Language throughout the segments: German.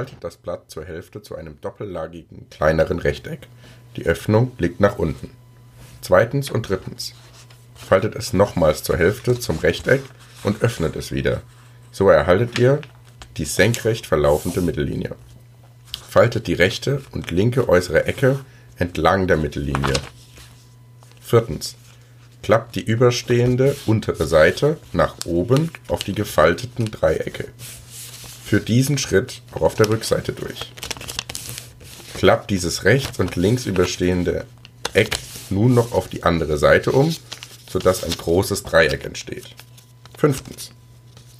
Faltet das Blatt zur Hälfte zu einem doppellagigen kleineren Rechteck. Die Öffnung liegt nach unten. Zweitens und drittens. Faltet es nochmals zur Hälfte zum Rechteck und öffnet es wieder. So erhaltet ihr die senkrecht verlaufende Mittellinie. Faltet die rechte und linke äußere Ecke entlang der Mittellinie. Viertens. Klappt die überstehende untere Seite nach oben auf die gefalteten Dreiecke. Führt diesen Schritt auch auf der Rückseite durch. Klappt dieses rechts und links überstehende Eck nun noch auf die andere Seite um, sodass ein großes Dreieck entsteht. Fünftens.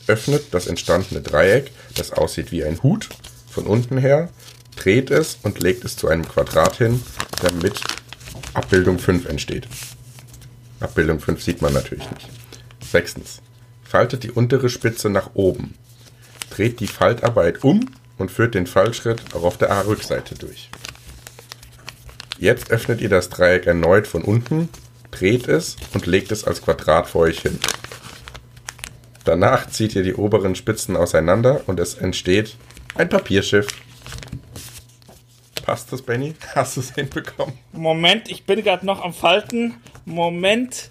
Öffnet das entstandene Dreieck, das aussieht wie ein Hut, von unten her, dreht es und legt es zu einem Quadrat hin, damit Abbildung 5 entsteht. Abbildung 5 sieht man natürlich nicht. Sechstens. Faltet die untere Spitze nach oben. Dreht die Faltarbeit um und führt den Fallschritt auch auf der A-Rückseite durch. Jetzt öffnet ihr das Dreieck erneut von unten, dreht es und legt es als Quadrat vor euch hin. Danach zieht ihr die oberen Spitzen auseinander und es entsteht ein Papierschiff. Passt das, Benny? Hast du es hinbekommen? Moment, ich bin gerade noch am Falten. Moment.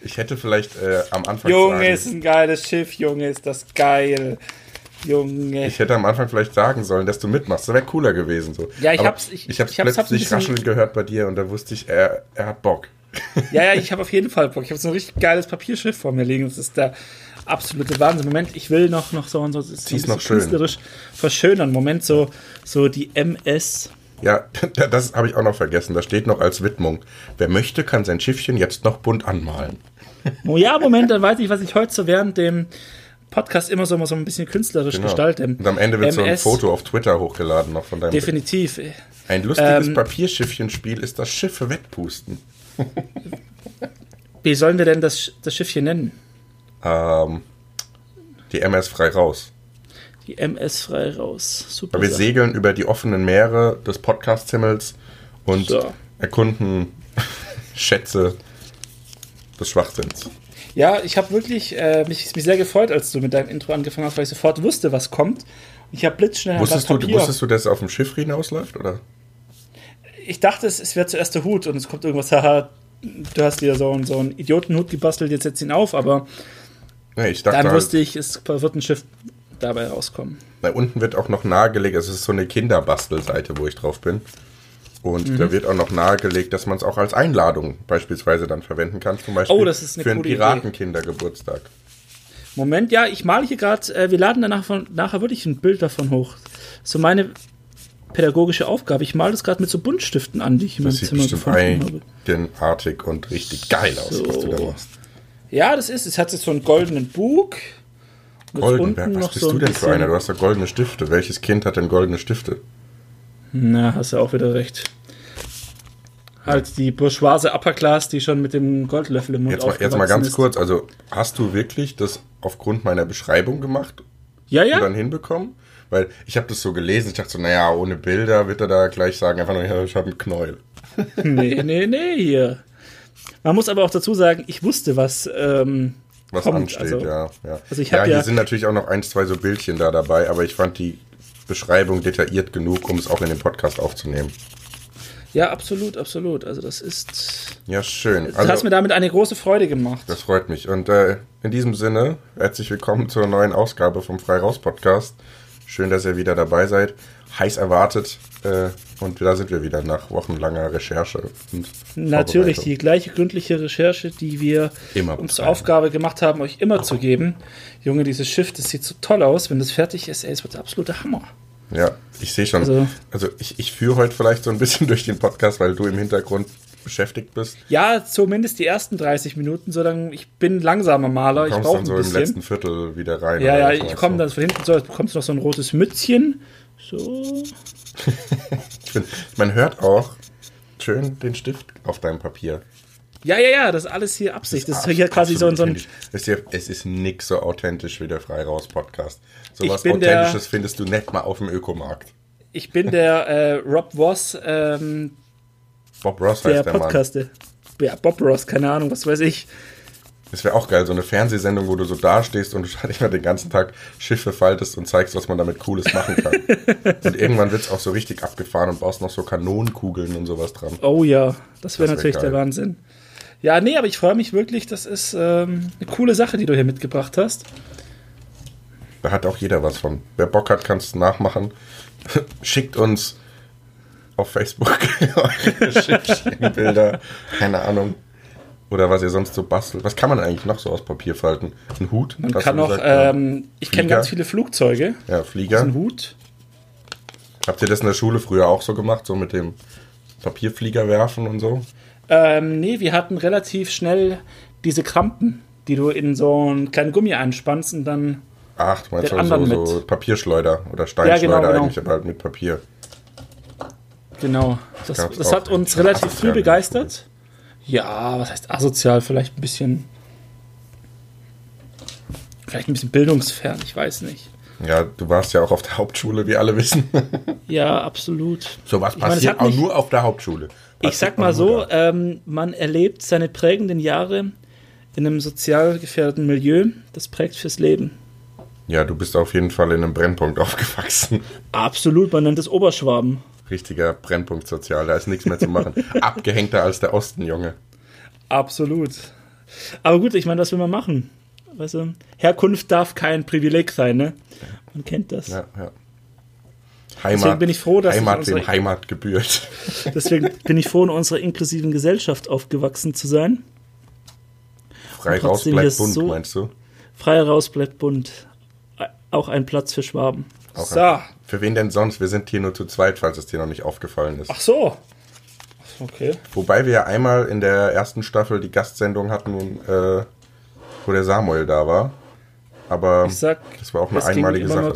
Ich hätte vielleicht äh, am Anfang Junge, sagen, ist ein geiles Schiff, Junge, ist das geil. Junge. ich hätte am Anfang vielleicht sagen sollen, dass du mitmachst. Das wäre cooler gewesen so. Ja, ich Aber hab's- ich- ich hab's ich hab's- hab's plötzlich bisschen- rascheln gehört bei dir und da wusste ich, er, er hat Bock. Ja, ja, ich habe auf jeden Fall Bock. Ich habe so ein richtig geiles Papierschiff vor mir liegen. Das ist der absolute Wahnsinn. Moment, ich will noch, noch so, so, so Zieh's ein noch bisschen schön. künstlerisch verschönern. Moment, so, so die MS. Ja, das habe ich auch noch vergessen. Da steht noch als Widmung. Wer möchte, kann sein Schiffchen jetzt noch bunt anmalen. Oh ja, Moment, dann weiß ich, was ich heute so während dem Podcast immer so, mal so ein bisschen künstlerisch Genau. gestalte. Und am Ende wird so ein MS. Foto auf Twitter hochgeladen noch von deinem. Definitiv. Ein lustiges Ähm, Papierschiffchenspiel ist das Schiffe wettpusten. Wie sollen wir denn das, das Schiff hier nennen? Ähm, die MS frei raus. Die MS frei raus. Super. Wir Sache. segeln über die offenen Meere des Podcast-Himmels und So. erkunden Schätze des Schwachsinns. Ja, ich habe wirklich äh, mich, mich sehr gefreut, als du mit deinem Intro angefangen hast, weil ich sofort wusste, was kommt. Ich habe blitzschnell Wusstest du, Papier. wusstest du, dass es auf dem Schiff hinausläuft? Oder? Ich dachte, es, es wäre zuerst der Hut und es kommt irgendwas, haha, du hast dir so, einen- so einen Idiotenhut gebastelt, jetzt setz ihn auf, aber Nee, dann halt, wusste ich, es wird ein Schiff dabei rauskommen. da unten wird auch noch nahegelegt, es ist so eine Kinderbastelseite, wo ich drauf bin. Und Mhm. da wird auch noch nahegelegt, dass man es auch als Einladung beispielsweise dann verwenden kann. Zum Beispiel Oh, das ist eine für einen. Piratenkindergeburtstag. Moment, ja, ich male hier gerade, äh, wir laden danach von, nachher wirklich ein Bild davon hoch. So meine pädagogische Aufgabe. Ich male das gerade mit so Buntstiften an, die ich in meinem Das sieht Zimmer gefunden habe. eigenartig und richtig geil aus, was du da So. machst. Ja, das ist, es hat jetzt so einen goldenen Bug. Golden, was bist so du denn für einer? Du hast ja goldene Stifte. Welches Kind hat denn goldene Stifte? Na, hast du auch wieder recht. Halt die bourgeoise Upper Class, die schon mit dem Goldlöffel im Mund Jetzt mal, jetzt mal ganz ist. kurz, also hast du wirklich das aufgrund meiner Beschreibung gemacht Ja, und ja. dann hinbekommen? Weil ich habe das so gelesen, ich dachte so, naja, ohne Bilder wird er da gleich sagen, einfach nur, ja, ich habe einen Knäuel. Nee, nee, nee, hier. Man muss aber auch dazu sagen, ich wusste, was, ähm, Was kommt. ansteht, also, ja. Ja, also ich ja hier ja- sind natürlich auch noch ein, zwei so Bildchen da dabei, aber ich fand die Beschreibung detailliert genug, um es auch in den Podcast aufzunehmen. Ja, absolut, absolut. Also das ist. Ja, schön. Du hast Also, mir damit eine große Freude gemacht. das freut mich. Und äh, in diesem Sinne, herzlich willkommen zur neuen Ausgabe vom Frei Raus Podcast. Schön, dass ihr wieder dabei seid. Heiß erwartet. Äh, und da sind wir wieder nach wochenlanger Recherche. Natürlich die gleiche gründliche Recherche, die wir Immer uns zur. Aufgabe gemacht haben, euch immer zu geben. Junge, dieses Schiff, das sieht so toll aus. Wenn das fertig ist, ey, es wird der absolute Hammer. Ja, ich sehe schon. Also, Also- ich, ich führe heute vielleicht so ein bisschen durch den Podcast, weil du im Hintergrund beschäftigt bist. Ja, zumindest die ersten 30 Minuten, solange ich bin langsamer Maler. Ich kommst brauche dann so im letzten Viertel wieder rein. ja, ja, ich komme du? dann von hinten so, bekommst du noch so ein rotes Mützchen. So. Ich find, man hört auch schön den Stift auf deinem Papier. Ja, ja, ja, das ist alles hier Absicht. Das ist hier quasi so, ein- so ein. Es ist, ja, es ist nix so authentisch wie der Frei Raus Podcast. So was bin der- Authentisches findest du nicht mal auf dem Ökomarkt. Ich bin der äh, Rob Voss ähm, Bob Ross der heißt der Mann. Podcaster. Ja, Bob Ross, keine Ahnung, was weiß ich. Das wäre auch geil, so eine Fernsehsendung, wo du so dastehst und du halt immer den ganzen Tag Schiffe faltest und zeigst, was man damit Cooles machen kann. und irgendwann wird's auch so richtig abgefahren und baust noch so Kanonenkugeln und sowas dran. Oh ja, das wäre wär natürlich der geil. Wahnsinn. Ja, nee, aber ich freue mich wirklich. Das ist ähm, eine coole Sache, die du hier mitgebracht hast. Da hat auch jeder was von. Wer Bock hat, kann es nachmachen. Schickt uns auf Facebook eure Schiffchenbilder. Keine Ahnung. Oder was ihr sonst so bastelt. Was kann man eigentlich noch so aus Papier falten? Ein Hut? Man kann gesagt, ja. ähm, ich kenne ganz viele Flugzeuge. Ja, Das ist Flieger. ein Hut. Habt ihr das in der Schule früher auch so gemacht? So mit dem Papierflieger werfen und so? Ähm, nee, wir hatten relativ schnell diese Krampen, die du in so einen kleinen Gummi einspannst und dann. Ach, du meinst Den so, so, mit. Papierschleuder oder Steinschleuder genau, genau. eigentlich, aber halt mit Papier. Genau. Das, das auch. hat uns Schon relativ früh begeistert. Ja, was heißt asozial? Vielleicht ein bisschen. Vielleicht ein bisschen bildungsfern, ich weiß nicht. Ja, du warst ja auch auf der Hauptschule, wie alle wissen. Ja, absolut. so was meine, passiert hat auch nur auf der Hauptschule. Ich sag mal so, ähm, man erlebt seine prägenden Jahre in einem sozial gefährdeten Milieu. Das prägt fürs Leben. Ja, du bist auf jeden Fall in einem Brennpunkt aufgewachsen. Absolut, man nennt es Oberschwaben. Richtiger Brennpunkt sozial, da ist nichts mehr zu machen. Abgehängter als der Osten, Junge. Absolut. Aber gut, ich meine, was will man machen? Weißt du, Herkunft darf kein Privileg sein, ne? Man kennt das. Ja, ja. Heimat, bin ich froh, dass Heimat unsere- dem Heimat gebührt. Deswegen bin ich froh, in unserer inklusiven Gesellschaft aufgewachsen zu sein. Frei raus bleibt bunt, so- meinst du? Frei raus bleibt bunt. Auch ein Platz für Schwaben. Auch so. ein- Für wen denn sonst? Wir sind hier nur zu zweit, falls es dir noch nicht aufgefallen ist. Ach so. Okay. Wobei wir ja einmal in der ersten Staffel die Gastsendung hatten, äh, wo der Samuel da war. Aber Ich sag, das war auch eine es ging einmalige Sache.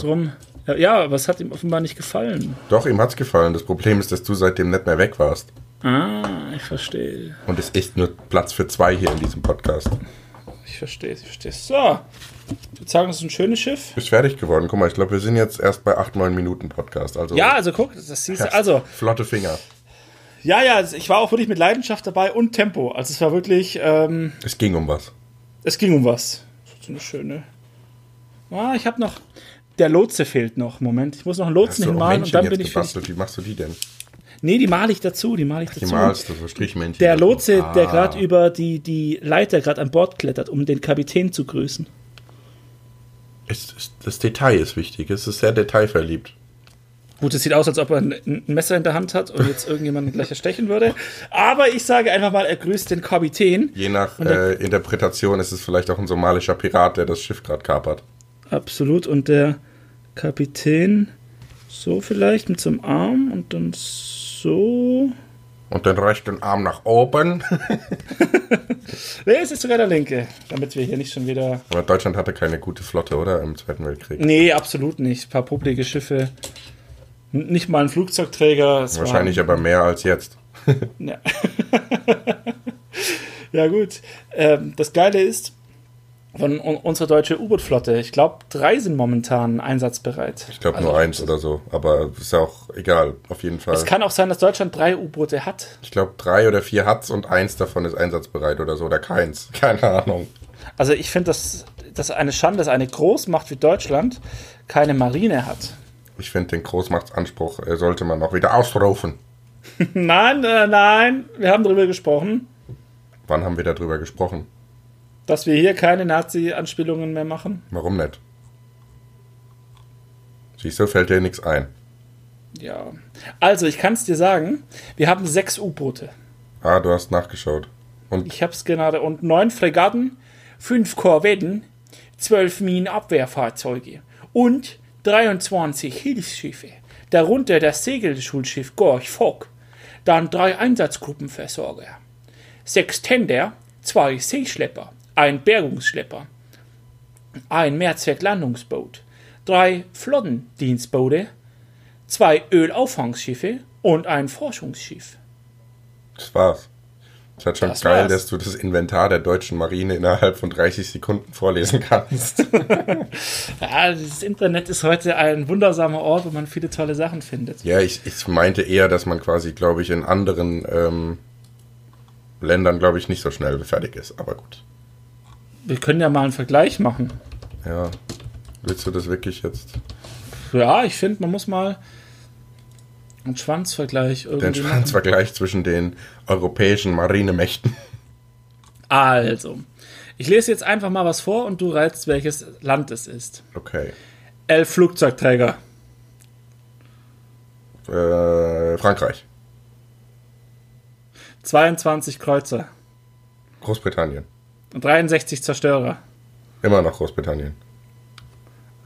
Ja, aber es hat ihm offenbar nicht gefallen. Doch, ihm hat's gefallen. Das Problem ist, dass du seitdem nicht mehr weg warst. Ah, ich verstehe. Und es ist nur Platz für zwei hier in diesem Podcast. Ich verstehe, ich verstehe. So. Ich würde sagen, das ist ein schönes Schiff. Bist fertig geworden. Guck mal, ich glaube, wir sind jetzt erst bei 8, 9 Minuten Podcast. Also Ja, also guck, das siehst du. Also, flotte Finger. ja, ja, ich war auch wirklich mit Leidenschaft dabei und Tempo. Also es war wirklich, ähm, Es ging um was. es ging um was. So eine schöne. Ah, ich habe noch. Der Lotse fehlt noch. Moment, ich muss noch einen Lotsen hinmalen und dann bin ich fertig. Wie machst du die denn? Nee, die male ich dazu, die male ich Die dazu. malst du, so Strichmännchen. Der. Lotse, der Ah. gerade über die, die Leiter gerade an Bord klettert, um den Kapitän zu grüßen. Es, es, das Detail ist wichtig. Es ist sehr detailverliebt. Gut, es sieht aus, als ob er ein, ein Messer in der Hand hat und jetzt irgendjemanden gleich erstechen würde. Aber ich sage einfach mal, er grüßt den Kapitän. Je nach der- äh, Interpretation ist es vielleicht auch ein somalischer Pirat, der das Schiff gerade kapert. Absolut. Und der Kapitän so vielleicht mit so einem Arm und dann so. Und den rechten Arm nach oben. Nee, es ist sogar der linke, damit wir hier nicht schon wieder. Aber Deutschland hatte keine gute Flotte, oder? Im Zweiten Weltkrieg. Nee, absolut nicht. Ein paar publige Schiffe. Nicht mal ein Flugzeugträger. Es Wahrscheinlich war, aber mehr als jetzt. Ja, ja gut. Ähm, das Geile ist, von un unserer deutschen U-Boot-Flotte, ich glaube, drei sind momentan einsatzbereit. Ich glaube Also, nur eins oder so. Aber ist ja auch egal. Auf jeden Fall. Es kann auch sein, dass Deutschland drei U-Boote hat. Ich glaube, drei oder vier hat's und eins davon ist einsatzbereit oder so. Oder keins. Keine Ahnung. Also ich finde, dass das eine Schande, dass eine Großmacht wie Deutschland keine Marine hat. Ich finde, den Großmachtsanspruch äh, sollte man auch wieder ausrufen. nein, äh, nein, wir haben darüber gesprochen, Wann haben wir darüber gesprochen? Dass wir hier keine Nazi-Anspielungen mehr machen. Warum nicht? Siehst du, fällt dir nichts ein. Ja. Also, ich kann es dir sagen, wir haben sechs U-Boote. Ah, du hast nachgeschaut. Und Ich habe es gerade. Und neun Fregatten, fünf Korvetten, zwölf Minenabwehrfahrzeuge und 23 Hilfsschiffe. Darunter das Segelschulschiff Gorch Fock. Dann drei Einsatzgruppenversorger. Sechs Tender, zwei Seeschlepper, ein Bergungsschlepper, ein Mehrzwecklandungsboot, drei Flottendienstboote, zwei Ölauffangsschiffe und ein Forschungsschiff. das war's. Es ist halt schon Das geil, war's. dass du das Inventar der deutschen Marine innerhalb von 30 Sekunden vorlesen kannst. Ja, das Internet ist heute ein wundersamer Ort, wo man viele tolle Sachen findet. ja, ich, ich meinte eher, dass man quasi, glaube ich, in anderen ähm, Ländern, glaube ich, nicht so schnell fertig ist. Aber gut. Wir können ja mal einen Vergleich machen. Ja. Willst du das wirklich jetzt? Ja, ich finde, man muss mal einen Schwanzvergleich irgendwie. Den Schwanzvergleich zwischen den europäischen Marinemächten. Also, ich lese jetzt einfach mal was vor und du reizt, welches Land es ist. Okay. Elf Flugzeugträger. Äh, Frankreich. 22 Kreuzer. Großbritannien. Und 63 Zerstörer. Immer noch Großbritannien.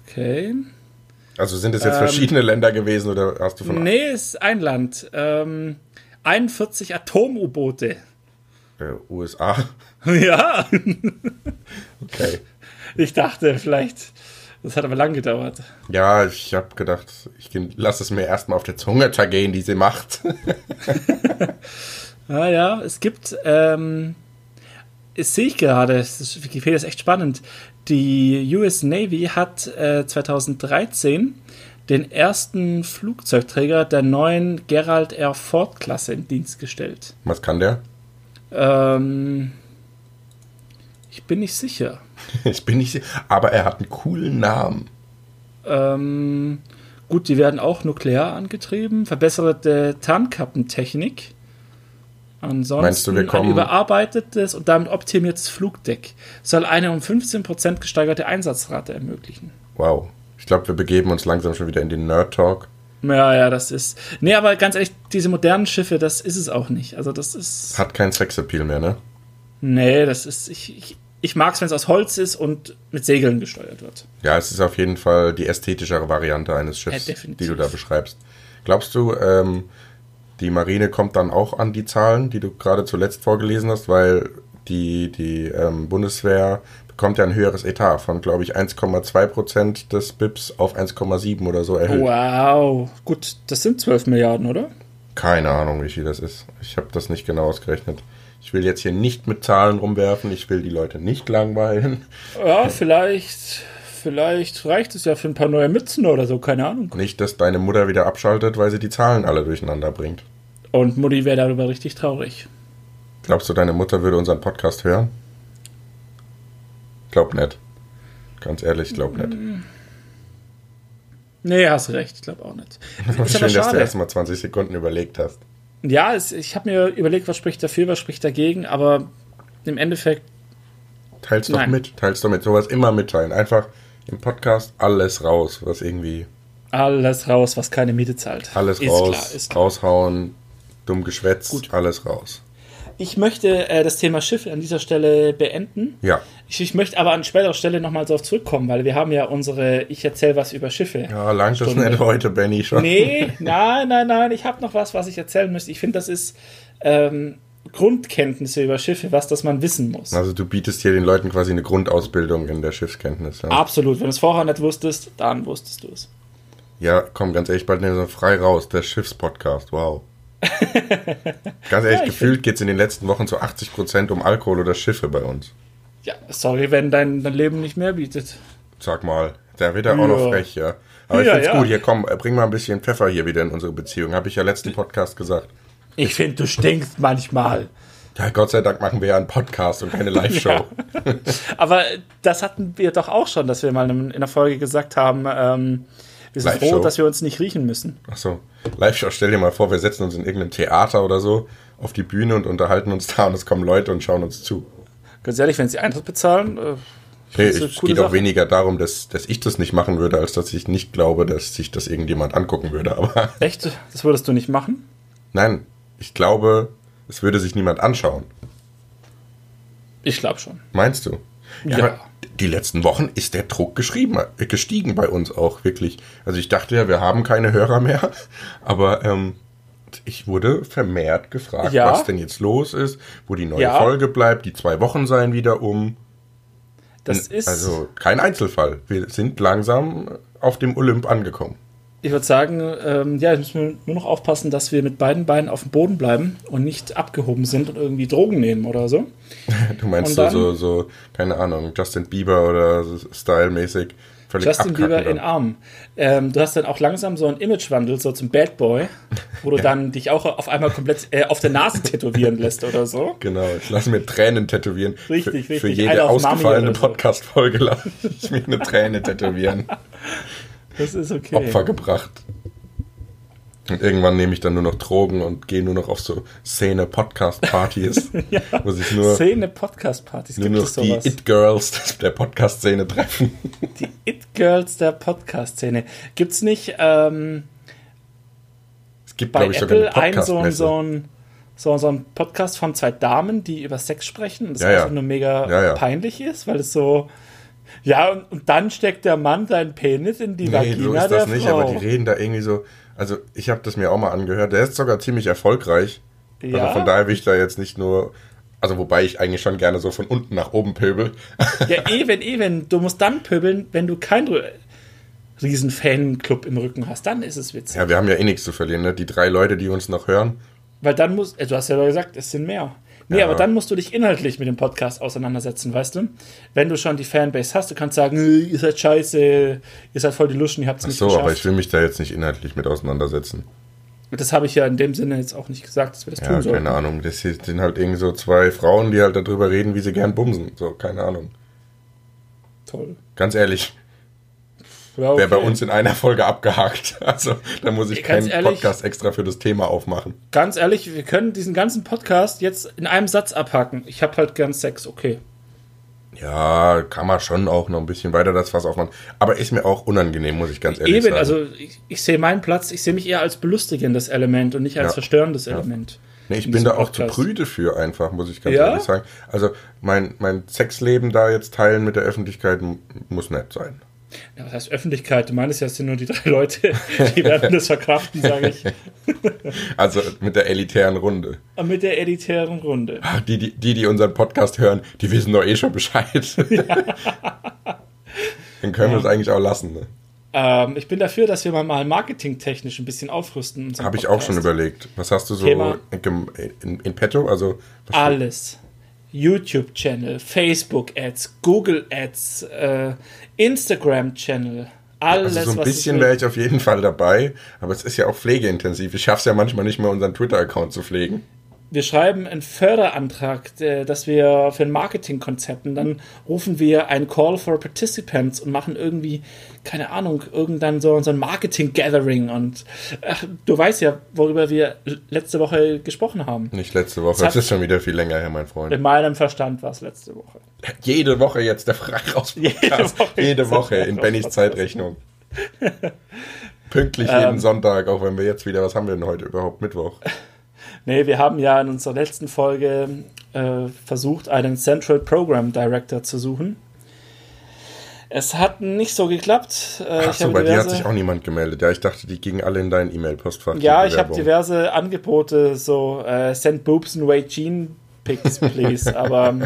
Okay. Also sind es jetzt verschiedene Länder gewesen oder hast du von Nee, ist ein Land. Ähm, 41 Atom-U-Boote. äh, USA? ja, Okay. ich dachte vielleicht. Das hat aber lang gedauert. Ja, ich habe gedacht, ich lasse es mir erstmal auf der Zunge zergehen, diese Macht. Ah ja, es gibt, ähm, das sehe ich gerade, das ist, Wikipedia ist echt spannend. Die US Navy hat äh, 2013 den ersten Flugzeugträger der neuen Gerald R. Ford Klasse in Dienst gestellt. Was kann der? Ähm, ich bin nicht sicher. Ich bin nicht sicher. Aber er hat einen coolen Namen. Ähm, gut, die werden auch nuklear angetrieben. Verbesserte Tarnkappentechnik. Ansonsten Meinst du, wir kommen- ein überarbeitetes und damit optimiertes Flugdeck soll eine um 15% gesteigerte Einsatzrate ermöglichen. Wow. Ich glaube, wir begeben uns langsam schon wieder in den Nerd-Talk. Ja, ja, das ist. Nee, aber ganz ehrlich, diese modernen Schiffe, das ist es auch nicht. Also, das ist. Hat keinen Sexappeal mehr, ne? Nee, das ist. Ich, ich, ich mag es, wenn es aus Holz ist und mit Segeln gesteuert wird. Ja, es ist auf jeden Fall die ästhetischere Variante eines Schiffs, Ja, die du da beschreibst. Glaubst du, ähm, die Marine kommt dann auch an die Zahlen, die du gerade zuletzt vorgelesen hast, weil die, die ähm, Bundeswehr bekommt ja ein höheres Etat von, glaube ich, 1,2 Prozent des BIPs auf 1,7 oder so erhöht. Wow. Gut, das sind 12 Milliarden, oder? Keine Ahnung, wie viel das ist. Ich habe das nicht genau ausgerechnet. Ich will jetzt hier nicht mit Zahlen rumwerfen. Ich will die Leute nicht langweilen. Ja, vielleicht. Vielleicht reicht es ja für ein paar neue Mützen oder so, keine Ahnung. Nicht, dass deine Mutter wieder abschaltet, weil sie die Zahlen alle durcheinander bringt. Und Mutti wäre darüber richtig traurig. Glaubst du, deine Mutter würde unseren Podcast hören? Glaub nicht. Ganz ehrlich, glaub nicht. Nee, hast recht, ich glaube auch nicht. Ist Schön, dass du schade. erst mal 20 Sekunden überlegt hast. Ja, es, ich habe mir überlegt, was spricht dafür, was spricht dagegen, aber im Endeffekt, Teils doch mit. Teils doch mit. Sowas immer mitteilen. Einfach im Podcast alles raus, was irgendwie. alles raus, was keine Miete zahlt. Alles ist raus. Klar, ist klar. Raushauen. Dumm Geschwätz. Gut. Alles raus. Ich möchte äh, das Thema Schiffe an dieser Stelle beenden. Ja. Ich, ich möchte aber an späterer Stelle nochmal darauf zurückkommen, weil wir haben ja unsere Ich erzähle was über Schiffe. Ja, lang das nicht heute, Benny, schon. Nee, nein, nein, nein, ich habe noch was, was ich erzählen müsste. Ich finde, das ist ähm, Grundkenntnisse über Schiffe, was das man wissen muss. Also du bietest hier den Leuten quasi eine Grundausbildung in der Schiffskenntnis. Ja, Absolut. Wenn du es vorher nicht wusstest, dann wusstest du es. ja komm, ganz ehrlich, bald nehmen wir so frei raus. Der Schiffspodcast, wow. ganz ehrlich, Ja, gefühlt geht es in den letzten Wochen zu 80% um Alkohol oder Schiffe bei uns. Ja, sorry, wenn dein, dein Leben nicht mehr bietet. Sag mal, da wird er auch noch Ja. frech, ja. Aber ich Ja, find's ja. gut, hier komm, bring mal ein bisschen Pfeffer hier wieder in unsere Beziehung. Habe ich ja letzten Podcast gesagt. Ich finde, du stinkst manchmal. Ja, Gott sei Dank machen wir ja einen Podcast und keine Live-Show. Aber das hatten wir doch auch schon, dass wir mal in einer Folge gesagt haben, ähm, wir sind froh, dass wir uns nicht riechen müssen. Ach so, Live-Show, stell dir mal vor, wir setzen uns in irgendeinem Theater oder so auf die Bühne und unterhalten uns da und es kommen Leute und schauen uns zu. Ganz ehrlich, wenn sie Eintritt bezahlen, äh, Nee, es geht auch Sache. weniger darum, dass, dass ich das nicht machen würde, als dass ich nicht glaube, dass sich das irgendjemand angucken würde. Aber echt, das würdest du nicht machen? nein, ich glaube, es würde sich niemand anschauen. Ich glaube schon. Meinst du? Ja. aber die letzten Wochen ist der Druck geschrieben, gestiegen bei uns auch wirklich. Also ich dachte ja, wir haben keine Hörer mehr, aber ähm, ich wurde vermehrt gefragt, Ja. was denn jetzt los ist, wo die neue Ja. Folge bleibt. Die zwei Wochen seien wieder um. Das ist, Also kein Einzelfall. Wir sind langsam auf dem Olymp angekommen. Ich würde sagen, ähm, ja, jetzt müssen wir nur noch aufpassen, dass wir mit beiden Beinen auf dem Boden bleiben und nicht abgehoben sind und irgendwie Drogen nehmen oder so. Du meinst dann- so, so, keine Ahnung, Justin Bieber oder so stylmäßig Völlig Justin Bieber abkacken in dann. Arm. Ähm, du hast dann auch langsam so einen Imagewandel, so zum Bad Boy, wo du dann dich auch auf einmal komplett äh, auf der Nase tätowieren lässt oder so. Genau, ich lasse mir Tränen tätowieren. Richtig, für, Für richtig. jede auf Mami ausgefallene so. Podcast-Folge lasse ich mir eine Träne tätowieren. Das ist okay. Opfer gebracht. Und irgendwann nehme ich dann nur noch Drogen und gehe nur noch auf so Szene-Podcast-Partys, Ja. wo sich nur, Szene Podcast-Partys. nur Gibt noch es die sowas? It-Girls der Podcast-Szene treffen. Die It-Girls der Podcast-Szene. Gibt es nicht ähm, Es gibt, bei ich, Apple einen so, ein- so, ein, so, so ein Podcast von zwei Damen, die über Sex sprechen und das Ja, ja. einfach nur mega Ja, ja. peinlich ist, weil es so. Ja, und, und dann steckt der Mann seinen Penis in die Nee, Vagina so ist das nicht, Frau. aber die reden da irgendwie so. Also, ich habe das mir auch mal angehört. Der ist sogar ziemlich erfolgreich. Ja? Also, von daher will ich da jetzt nicht nur. Also, wobei ich eigentlich schon gerne so von unten nach oben pöbel. Ja, eben, eben. Du musst dann pöbeln, wenn du keinen Rü- riesen Fanclub im Rücken hast. Dann ist es witzig. Ja, wir haben ja eh nichts zu verlieren, ne? Die drei Leute, die uns noch hören. Weil dann muss, äh, du hast ja gesagt, es sind mehr. Nee, Ja. aber dann musst du dich inhaltlich mit dem Podcast auseinandersetzen, weißt du? Wenn du schon die Fanbase hast, du kannst sagen, "Äh, ihr seid scheiße, ihr seid voll die Luschen, ihr habt es nicht so, geschafft. aber ich will mich da jetzt nicht inhaltlich mit auseinandersetzen. das habe ich ja in dem Sinne jetzt auch nicht gesagt, dass wir das Ja, tun sollten. keine Ahnung. Das sind halt irgendwie so zwei Frauen, die halt darüber reden, wie sie gern bumsen. So, keine Ahnung. Toll. Ganz ehrlich, Ja, wäre bei okay. uns in einer Folge abgehakt. Also, da muss ich Ganz keinen ehrlich- Podcast extra für das Thema aufmachen. Ganz ehrlich, wir können diesen ganzen Podcast jetzt in einem Satz abhaken. Ich habe halt gern Sex, okay. Ja, kann man schon auch noch ein bisschen weiter das Fass aufmachen. Aber ist mir auch unangenehm, muss ich ganz ehrlich Eben, sagen. also ich, ich sehe meinen Platz, ich sehe mich eher als belustigendes Element und nicht als Ja. zerstörendes Element. Nee, ich in bin da auch zu Podcast. prüde für einfach, muss ich ganz Ja? ehrlich sagen. Also mein, mein Sexleben da jetzt teilen mit der Öffentlichkeit muss nett sein. Ja, was heißt Öffentlichkeit? Du meinst ja, es sind nur die drei Leute, die werden das verkraften, sage ich. Also mit der elitären Runde. Und mit der elitären Runde. Ach, Die, die, die, die unseren Podcast hören, die wissen doch eh schon Bescheid. Dann können wir es eigentlich auch lassen. Ne? Ähm, ich bin dafür, dass wir mal marketingtechnisch ein bisschen aufrüsten. Habe ich auch schon überlegt. Was hast du so Thema- in, in, in petto? Also Alles. YouTube-Channel, Facebook-Ads, Google-Ads, äh, Instagram-Channel. Alles, Also so ein bisschen wäre ich auf jeden Fall dabei, aber es ist ja auch pflegeintensiv. Ich schaffe es ja manchmal nicht mehr, unseren Twitter-Account zu pflegen. Wir schreiben einen Förderinantrag, äh, dass wir für ein Marketingkonzept und dann rufen wir einen Call for Participants und machen irgendwie, keine Ahnung, irgendwann so, so ein Marketing-Gathering und ach, du weißt ja, worüber wir letzte Woche gesprochen haben. Nicht letzte Woche, das ist schon wieder viel länger her, mein Freund. In meinem Verstand war es letzte Woche. Jede Woche jetzt der Frei raus Jede. Woche Jede Woche in Bennys Zeitrechnung. Pünktlich Ähm. jeden Sonntag, auch wenn wir jetzt wieder, was haben wir denn heute überhaupt? Mittwoch. Nee, wir haben ja in unserer letzten Folge äh, versucht, einen Central Program Director zu suchen. Es hat nicht so geklappt. Äh, habe bei dir hat diverse- sich auch niemand gemeldet. Ja, ich dachte, die gingen alle in dein E-Mail-Postfach. Ja, ich habe diverse Angebote, so äh, send boobs and weight jean pics, please. Aber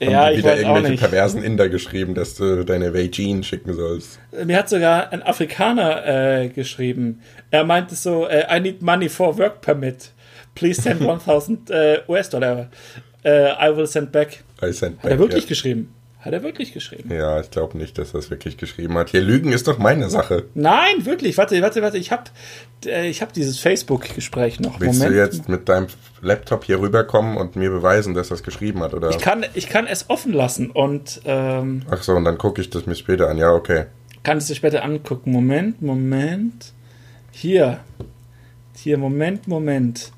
Haben ja, die wieder irgendwelche perversen Inder geschrieben, dass du deine Vagine schicken sollst. Mir hat sogar ein Afrikaner äh, geschrieben. Er meinte so, äh, I need money for work permit. Please send 1000 äh, US-Dollar. Äh, I will send back. I sent Hat er back, wirklich ja. geschrieben? Hat er wirklich geschrieben? Ja, ich glaube nicht, dass er es wirklich geschrieben hat. Hier, Lügen ist doch meine Sache. Nein, wirklich. Warte, warte, warte. Ich habe äh, ich hab dieses Facebook-Gespräch noch. Willst Moment. du jetzt mit deinem Laptop hier rüberkommen und mir beweisen, dass er es geschrieben hat? Oder? Ich kann, ich kann es offen lassen und ähm, Ach so, und dann gucke ich das mir später an. Ja, okay. kann es dir später angucken. Moment, Moment. Hier. Hier, Moment, Moment.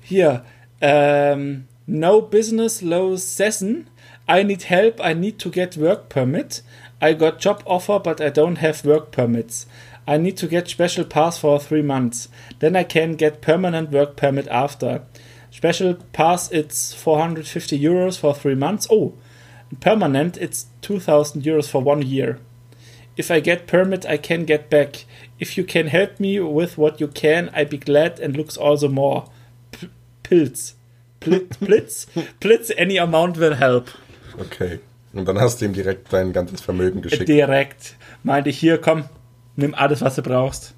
Hier. Ähm, no business, low session. I need help. I need to get work permit. I got job offer, but I don't have work permits. I need to get special pass for three months. Then I can get permanent work permit after. Special pass, it's 450 euros for three months. Oh, permanent, it's 2000 euros for one year. If I get permit, I can get back. If you can help me with what you can, I'd be glad and looks also more. P Pilz. Blitz, Blitz, Blitz, any amount will help. Okay. Und dann hast du ihm direkt dein ganzes Vermögen geschickt. Direkt meinte ich, hier, komm, nimm alles, was du brauchst.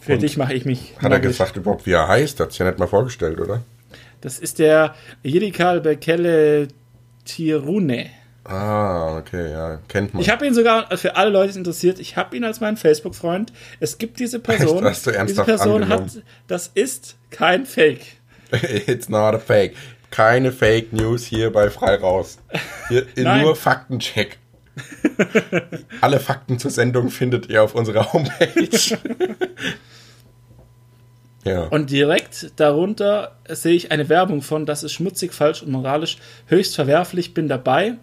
Für Und dich mache ich mich. Hat er nackig. gesagt überhaupt, wie er heißt? Hat sich ja nicht mal vorgestellt, oder? Das ist der Jirikal Bekele Tirune. Ah, okay, ja, kennt man. Ich habe ihn sogar, für alle Leute, die es interessiert, ich habe ihn als meinen Facebook-Freund. Es gibt diese Person. Hast du diese ernsthaft Person angenommen? hat, das ist kein Fake. It's not a fake. Keine Fake News hier bei Frei Raus. Hier nur Faktencheck. Alle Fakten zur Sendung findet ihr auf unserer Homepage. ja. Und direkt darunter sehe ich eine Werbung von, das ist schmutzig, falsch und moralisch höchst verwerflich, bin dabei.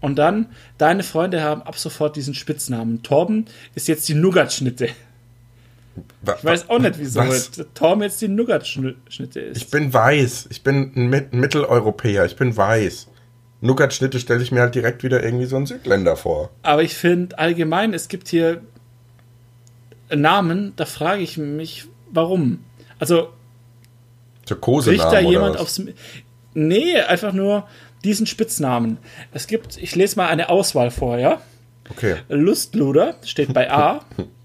Und dann, deine Freunde haben ab sofort diesen Spitznamen. Torben ist jetzt die Nougat-Schnitte. Ich weiß auch nicht, wieso Was? Torben jetzt die Nougat-Schnitte ist. Ich bin weiß. Ich bin ein Mit- Mitteleuropäer. Ich bin weiß. Nougat-Schnitte stelle ich mir halt direkt wieder irgendwie so einen Südländer vor. Aber ich finde allgemein, es gibt hier Namen, da frage ich mich, warum. Also So kriegt da jemand aufs. Nee, einfach nur diesen Spitznamen. Es gibt, ich lese mal eine Auswahl vor, ja? Okay. Lustluder steht bei A.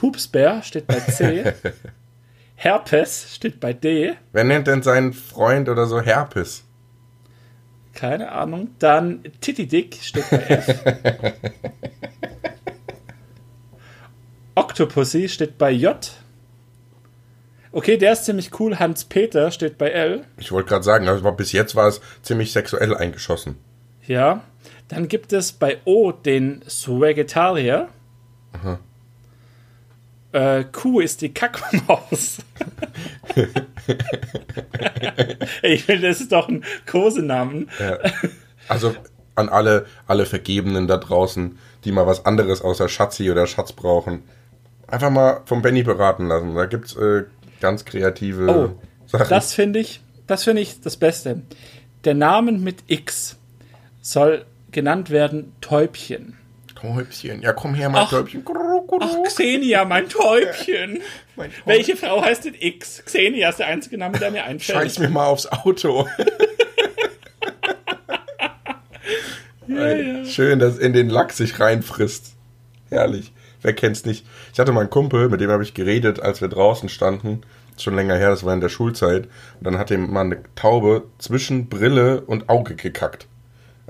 Pupsbär steht bei C. Herpes steht bei D. Wer nennt denn seinen Freund oder so Herpes? Keine Ahnung. Dann Titidick steht bei F. Octopussy steht bei J. Okay, der ist ziemlich cool. Hans-Peter steht bei L. Ich wollte gerade sagen, also bis jetzt war es ziemlich sexuell eingeschossen. Ja. Dann gibt es bei O den Swagetarier. Äh, Q ist die Kackmaus. ich finde, das ist doch ein Kosenamen. Ja. Also an alle, alle Vergebenen da draußen, die mal was anderes außer Schatzi oder Schatz brauchen. Einfach mal vom Benny beraten lassen. Da gibt's äh, ganz kreative Oh, Sachen. Das finde ich, das finde ich das Beste. Der Namen mit X soll genannt werden Täubchen. Täubchen. Ja, komm her, mein Ach. Täubchen. Ach, Xenia, mein Täubchen. Mein Täubchen. Welche Frau heißt denn X? Xenia ist der einzige Name, der mir einfällt. Scheiß mir mal aufs Auto. Schön, dass in den Lack sich reinfrisst. Herrlich. Wer kennt's nicht? Ich hatte mal einen Kumpel, mit dem habe ich geredet, als wir draußen standen. Schon länger her, das war in der Schulzeit. Und dann hat ihm mal eine Taube zwischen Brille und Auge gekackt.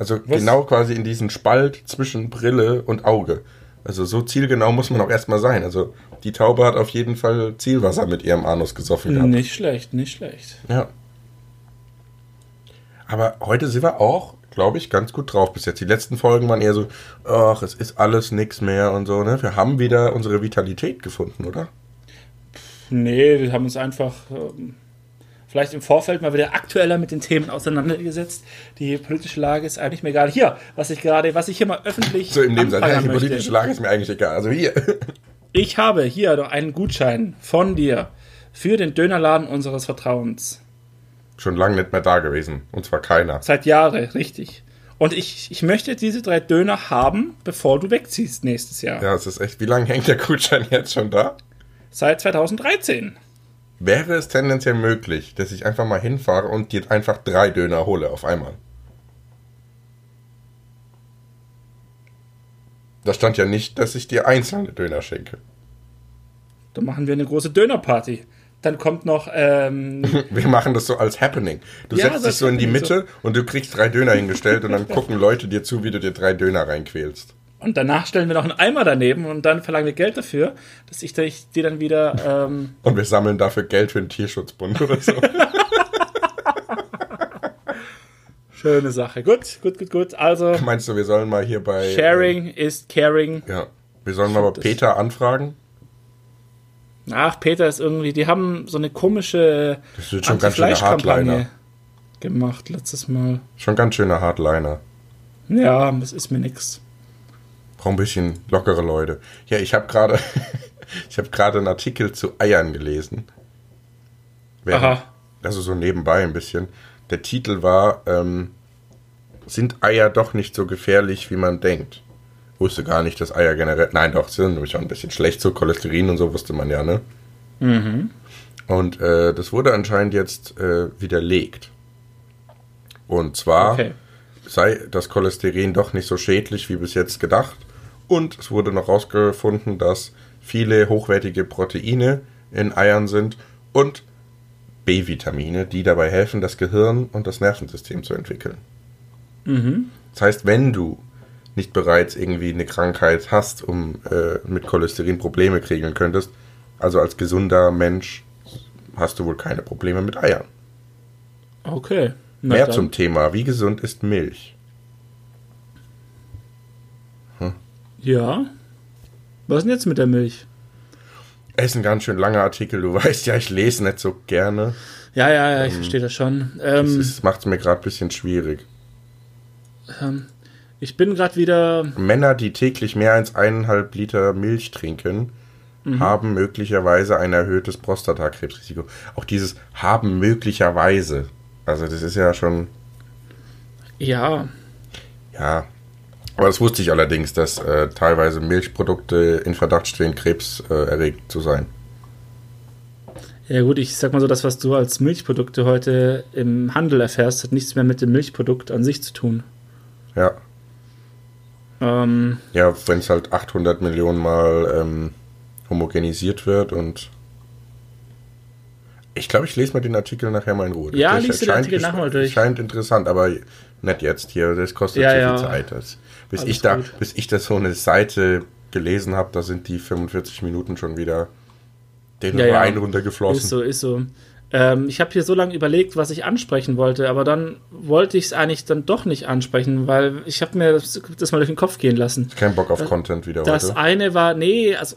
Also Was? genau quasi in diesen Spalt zwischen Brille und Auge. Also so zielgenau muss man auch erstmal sein. Also die Taube hat auf jeden Fall Zielwasser mit ihrem Anus gesoffen gehabt. Nicht schlecht, nicht schlecht. Ja. Aber heute sind wir auch, glaube ich, ganz gut drauf bis jetzt. Die letzten Folgen waren eher so, ach, es ist alles nix mehr und so, ne? Wir haben wieder unsere Vitalität gefunden, oder? Nee, wir haben uns einfach ähm, vielleicht im Vorfeld mal wieder aktueller mit den Themen auseinandergesetzt. Die politische Lage ist eigentlich mir egal. Hier, was ich gerade, was ich hier mal öffentlich So im Nebensatz. Ja, die möchte. politische Lage ist mir eigentlich egal. Also hier. Ich habe hier doch einen Gutschein von dir für den Dönerladen unseres Vertrauens. Schon lange nicht mehr da gewesen. Und zwar keiner. Seit Jahren, richtig. Und ich, ich möchte diese drei Döner haben, bevor du wegziehst nächstes Jahr. Ja, es ist echt. Wie lange hängt der Gutschein jetzt schon da? Seit 2013. Wäre es tendenziell möglich, dass ich einfach mal hinfahre und dir einfach drei Döner hole auf einmal? Da stand ja nicht, dass ich dir einzelne Döner schenke. Dann machen wir eine große Dönerparty. Dann kommt noch, ähm, Wir machen das so als Happening. Du Ja, setzt dich so in die Mitte und du kriegst drei Döner hingestellt und dann gucken Leute dir zu, wie du dir drei Döner reinquälst. Und danach stellen wir noch einen Eimer daneben und dann verlangen wir Geld dafür, dass ich dir die dann wieder, ähm, Und wir sammeln dafür Geld für den Tierschutzbund oder so. schöne Sache. Gut, gut, gut, gut. Also, Meinst du, wir sollen mal hier bei. Sharing ist caring. Ja. Wir sollen mal bei Peter anfragen. Ach, Peter ist irgendwie, die haben so eine komische Das wird schon ganz schöne Anti-Fleisch-Kampagne Hardliner. gemacht letztes Mal. Schon ganz schöne Hardliner. Ja, das ist mir nix. Brauchen ein bisschen lockere Leute. Ja, ich habe gerade. ich habe gerade einen Artikel zu Eiern gelesen. Während- Aha. Also so nebenbei ein bisschen. Der Titel war, ähm, sind Eier doch nicht so gefährlich, wie man denkt? Wusste gar nicht, dass Eier generell. Nein, doch, sind nämlich auch ein bisschen schlecht, so Cholesterin und so wusste man ja, ne? Und äh, das wurde anscheinend jetzt äh, widerlegt. Und zwar Okay. sei das Cholesterin doch nicht so schädlich wie bis jetzt gedacht. Und es wurde noch herausgefunden, dass viele hochwertige Proteine in Eiern sind und B-Vitamine, die dabei helfen, das Gehirn und das Nervensystem zu entwickeln. Das heißt, wenn du nicht bereits irgendwie eine Krankheit hast, um äh, mit Cholesterin Probleme kriegen könntest, also als gesunder Mensch hast du wohl keine Probleme mit Eiern. Okay. Na Mehr dann. zum Thema, wie gesund ist Milch? Ja. Was ist denn jetzt mit der Milch? Es ist ein ganz schön langer Artikel, du weißt ja, ich lese nicht so gerne. Ja, ja, ja, ich ähm, verstehe das schon. Ähm, das macht es mir gerade ein bisschen schwierig. Ähm, ich bin gerade wieder. Männer, die täglich mehr als eineinhalb Liter Milch trinken, mhm. haben möglicherweise ein erhöhtes Prostatakrebsrisiko. Auch dieses haben möglicherweise. Also, das ist ja schon. Ja. Ja. Aber das wusste ich allerdings, dass äh, teilweise Milchprodukte in Verdacht stehen, Krebs äh, erregt zu sein. Ja gut, ich sag mal so, das, was du als Milchprodukte heute im Handel erfährst, hat nichts mehr mit dem Milchprodukt an sich zu tun. Ja. Ähm, ja, wenn es halt 800 Millionen Mal ähm, homogenisiert wird und ich glaube, ich lese mal den Artikel nachher mal in Ruhe. Ja, liest du den Artikel nachher mal durch. Scheint interessant, aber nicht jetzt hier. Das kostet ja, zu ja. viel Zeit. Das, bis, ich da, bis ich da so eine Seite gelesen habe, da sind die 45 Minuten schon wieder den ja, Rhein ja. runtergeflossen. Ist so, ist so. Ähm, ich habe hier so lange überlegt, was ich ansprechen wollte, aber dann wollte ich es eigentlich dann doch nicht ansprechen, weil ich habe mir das, das, mal durch den Kopf gehen lassen. Kein Bock auf das, Content wieder das heute. Das eine war, nee, also,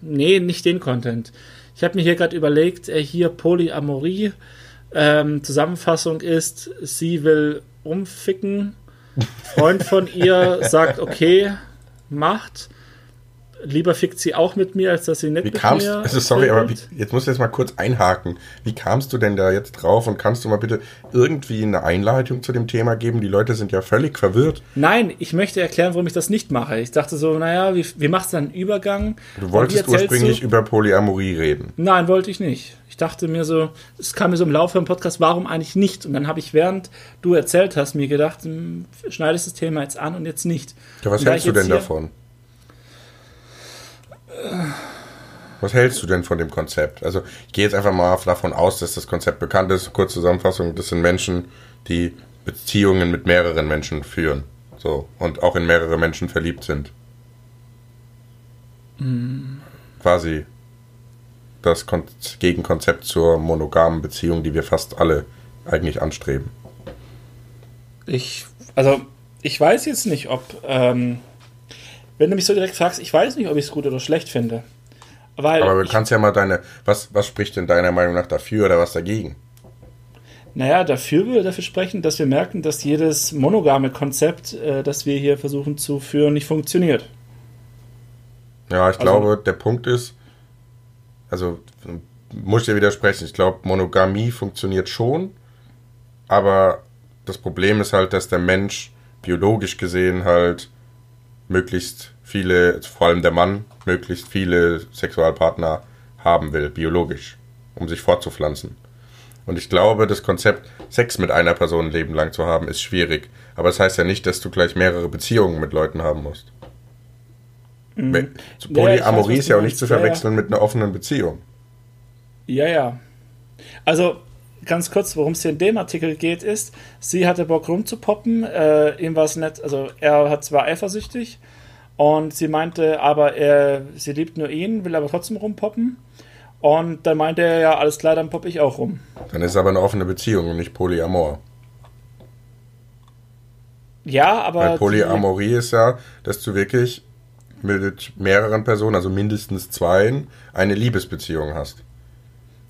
nee, nicht den Content. Ich habe mir hier gerade überlegt, äh, hier Polyamorie, ähm, Zusammenfassung ist, sie will umficken, Freund von ihr sagt, okay, macht lieber fickt sie auch mit mir, als dass sie nicht wie mit kamst, mir. Also sorry, aber wie, jetzt muss ich jetzt mal kurz einhaken. Wie kamst du denn da jetzt drauf und kannst du mal bitte irgendwie eine Einleitung zu dem Thema geben? Die Leute sind ja völlig verwirrt. Nein, ich möchte erklären, warum ich das nicht mache. Ich dachte so, naja, wie, wie machst du dann einen Übergang? Du wolltest ursprünglich du? über Polyamorie reden. Nein, wollte ich nicht. Ich dachte mir so, es kam mir so im Laufe im Podcast, warum eigentlich nicht? Und dann habe ich, während du erzählt hast, mir gedacht, hm, schneidest das Thema jetzt an und jetzt nicht. Ja, was hältst du denn davon? Was hältst du denn von dem Konzept? Also ich gehe jetzt einfach mal davon aus, dass das Konzept bekannt ist. Kurze Zusammenfassung, das sind Menschen, die Beziehungen mit mehreren Menschen führen. So, und auch in mehrere Menschen verliebt sind. Mm. Quasi das Kon Gegenkonzept zur monogamen Beziehung, die wir fast alle eigentlich anstreben. Ich, also, ich weiß jetzt nicht, ob ähm, wenn du mich so direkt fragst, ich weiß nicht, ob ich es gut oder schlecht finde. Weil Aber du kannst ja mal deine, was, was spricht denn deiner Meinung nach dafür oder was dagegen? Naja, dafür würde dafür sprechen, dass wir merken, dass jedes monogame Konzept, äh, das wir hier versuchen zu führen, nicht funktioniert. Ja, ich also, glaube, der Punkt ist, also muss ich dir widersprechen, ich glaube, Monogamie funktioniert schon, aber das Problem ist halt, dass der Mensch biologisch gesehen halt möglichst viele, vor allem der Mann, möglichst viele Sexualpartner haben will, biologisch, um sich fortzupflanzen. Und ich glaube, das Konzept, Sex mit einer Person ein Leben lang zu haben, ist schwierig. Aber das heißt ja nicht, dass du gleich mehrere Beziehungen mit Leuten haben musst. Mhm. Polyamorie ja, ist ja auch nicht zu verwechseln ja, ja. mit einer offenen Beziehung. Ja, ja. Also, ganz kurz, worum es hier in dem Artikel geht, ist, sie hatte Bock rumzupoppen, äh, ihm war es nett, also er hat zwar eifersüchtig und sie meinte, aber er, sie liebt nur ihn, will aber trotzdem rumpoppen. Und dann meinte er, ja, alles klar, dann poppe ich auch rum. Dann ist es aber eine offene Beziehung und nicht Polyamor. Ja, aber. Weil Polyamorie ist ja, dass du wirklich mit mehreren Personen, also mindestens zwei, eine Liebesbeziehung hast.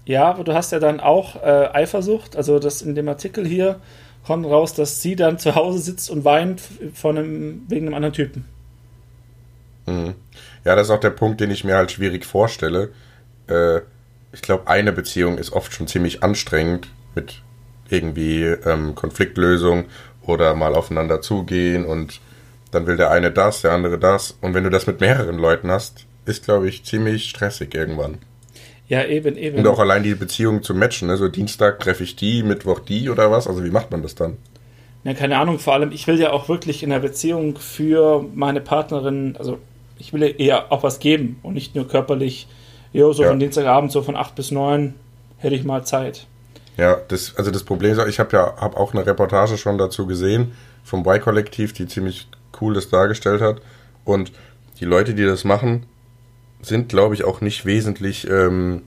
Ja, aber du hast ja dann auch äh, Eifersucht. Also das in dem Artikel hier kommt raus, dass sie dann zu Hause sitzt und weint von einem, wegen einem anderen Typen. Mhm. Ja, das ist auch der Punkt, den ich mir halt schwierig vorstelle. Äh, ich glaube, eine Beziehung ist oft schon ziemlich anstrengend mit irgendwie ähm, Konfliktlösung oder mal aufeinander zugehen und dann will der eine das, der andere das. Und wenn du das mit mehreren Leuten hast, ist, glaube ich, ziemlich stressig irgendwann. Ja, eben, eben. Und auch allein die Beziehung zu matchen. Also Dienstag treffe ich die, Mittwoch die oder was? Also wie macht man das dann? Ja, keine Ahnung. Vor allem, ich will ja auch wirklich in der Beziehung für meine Partnerin, also ich will ihr auch was geben und nicht nur körperlich, jo, so ja. von Dienstagabend, so von 8 bis 9 hätte ich mal Zeit. Ja, das, also das Problem ist, ich habe ja hab auch eine Reportage schon dazu gesehen vom Y-Kollektiv, die ziemlich cool das dargestellt hat. Und die Leute, die das machen, sind, glaube ich, auch nicht wesentlich ähm,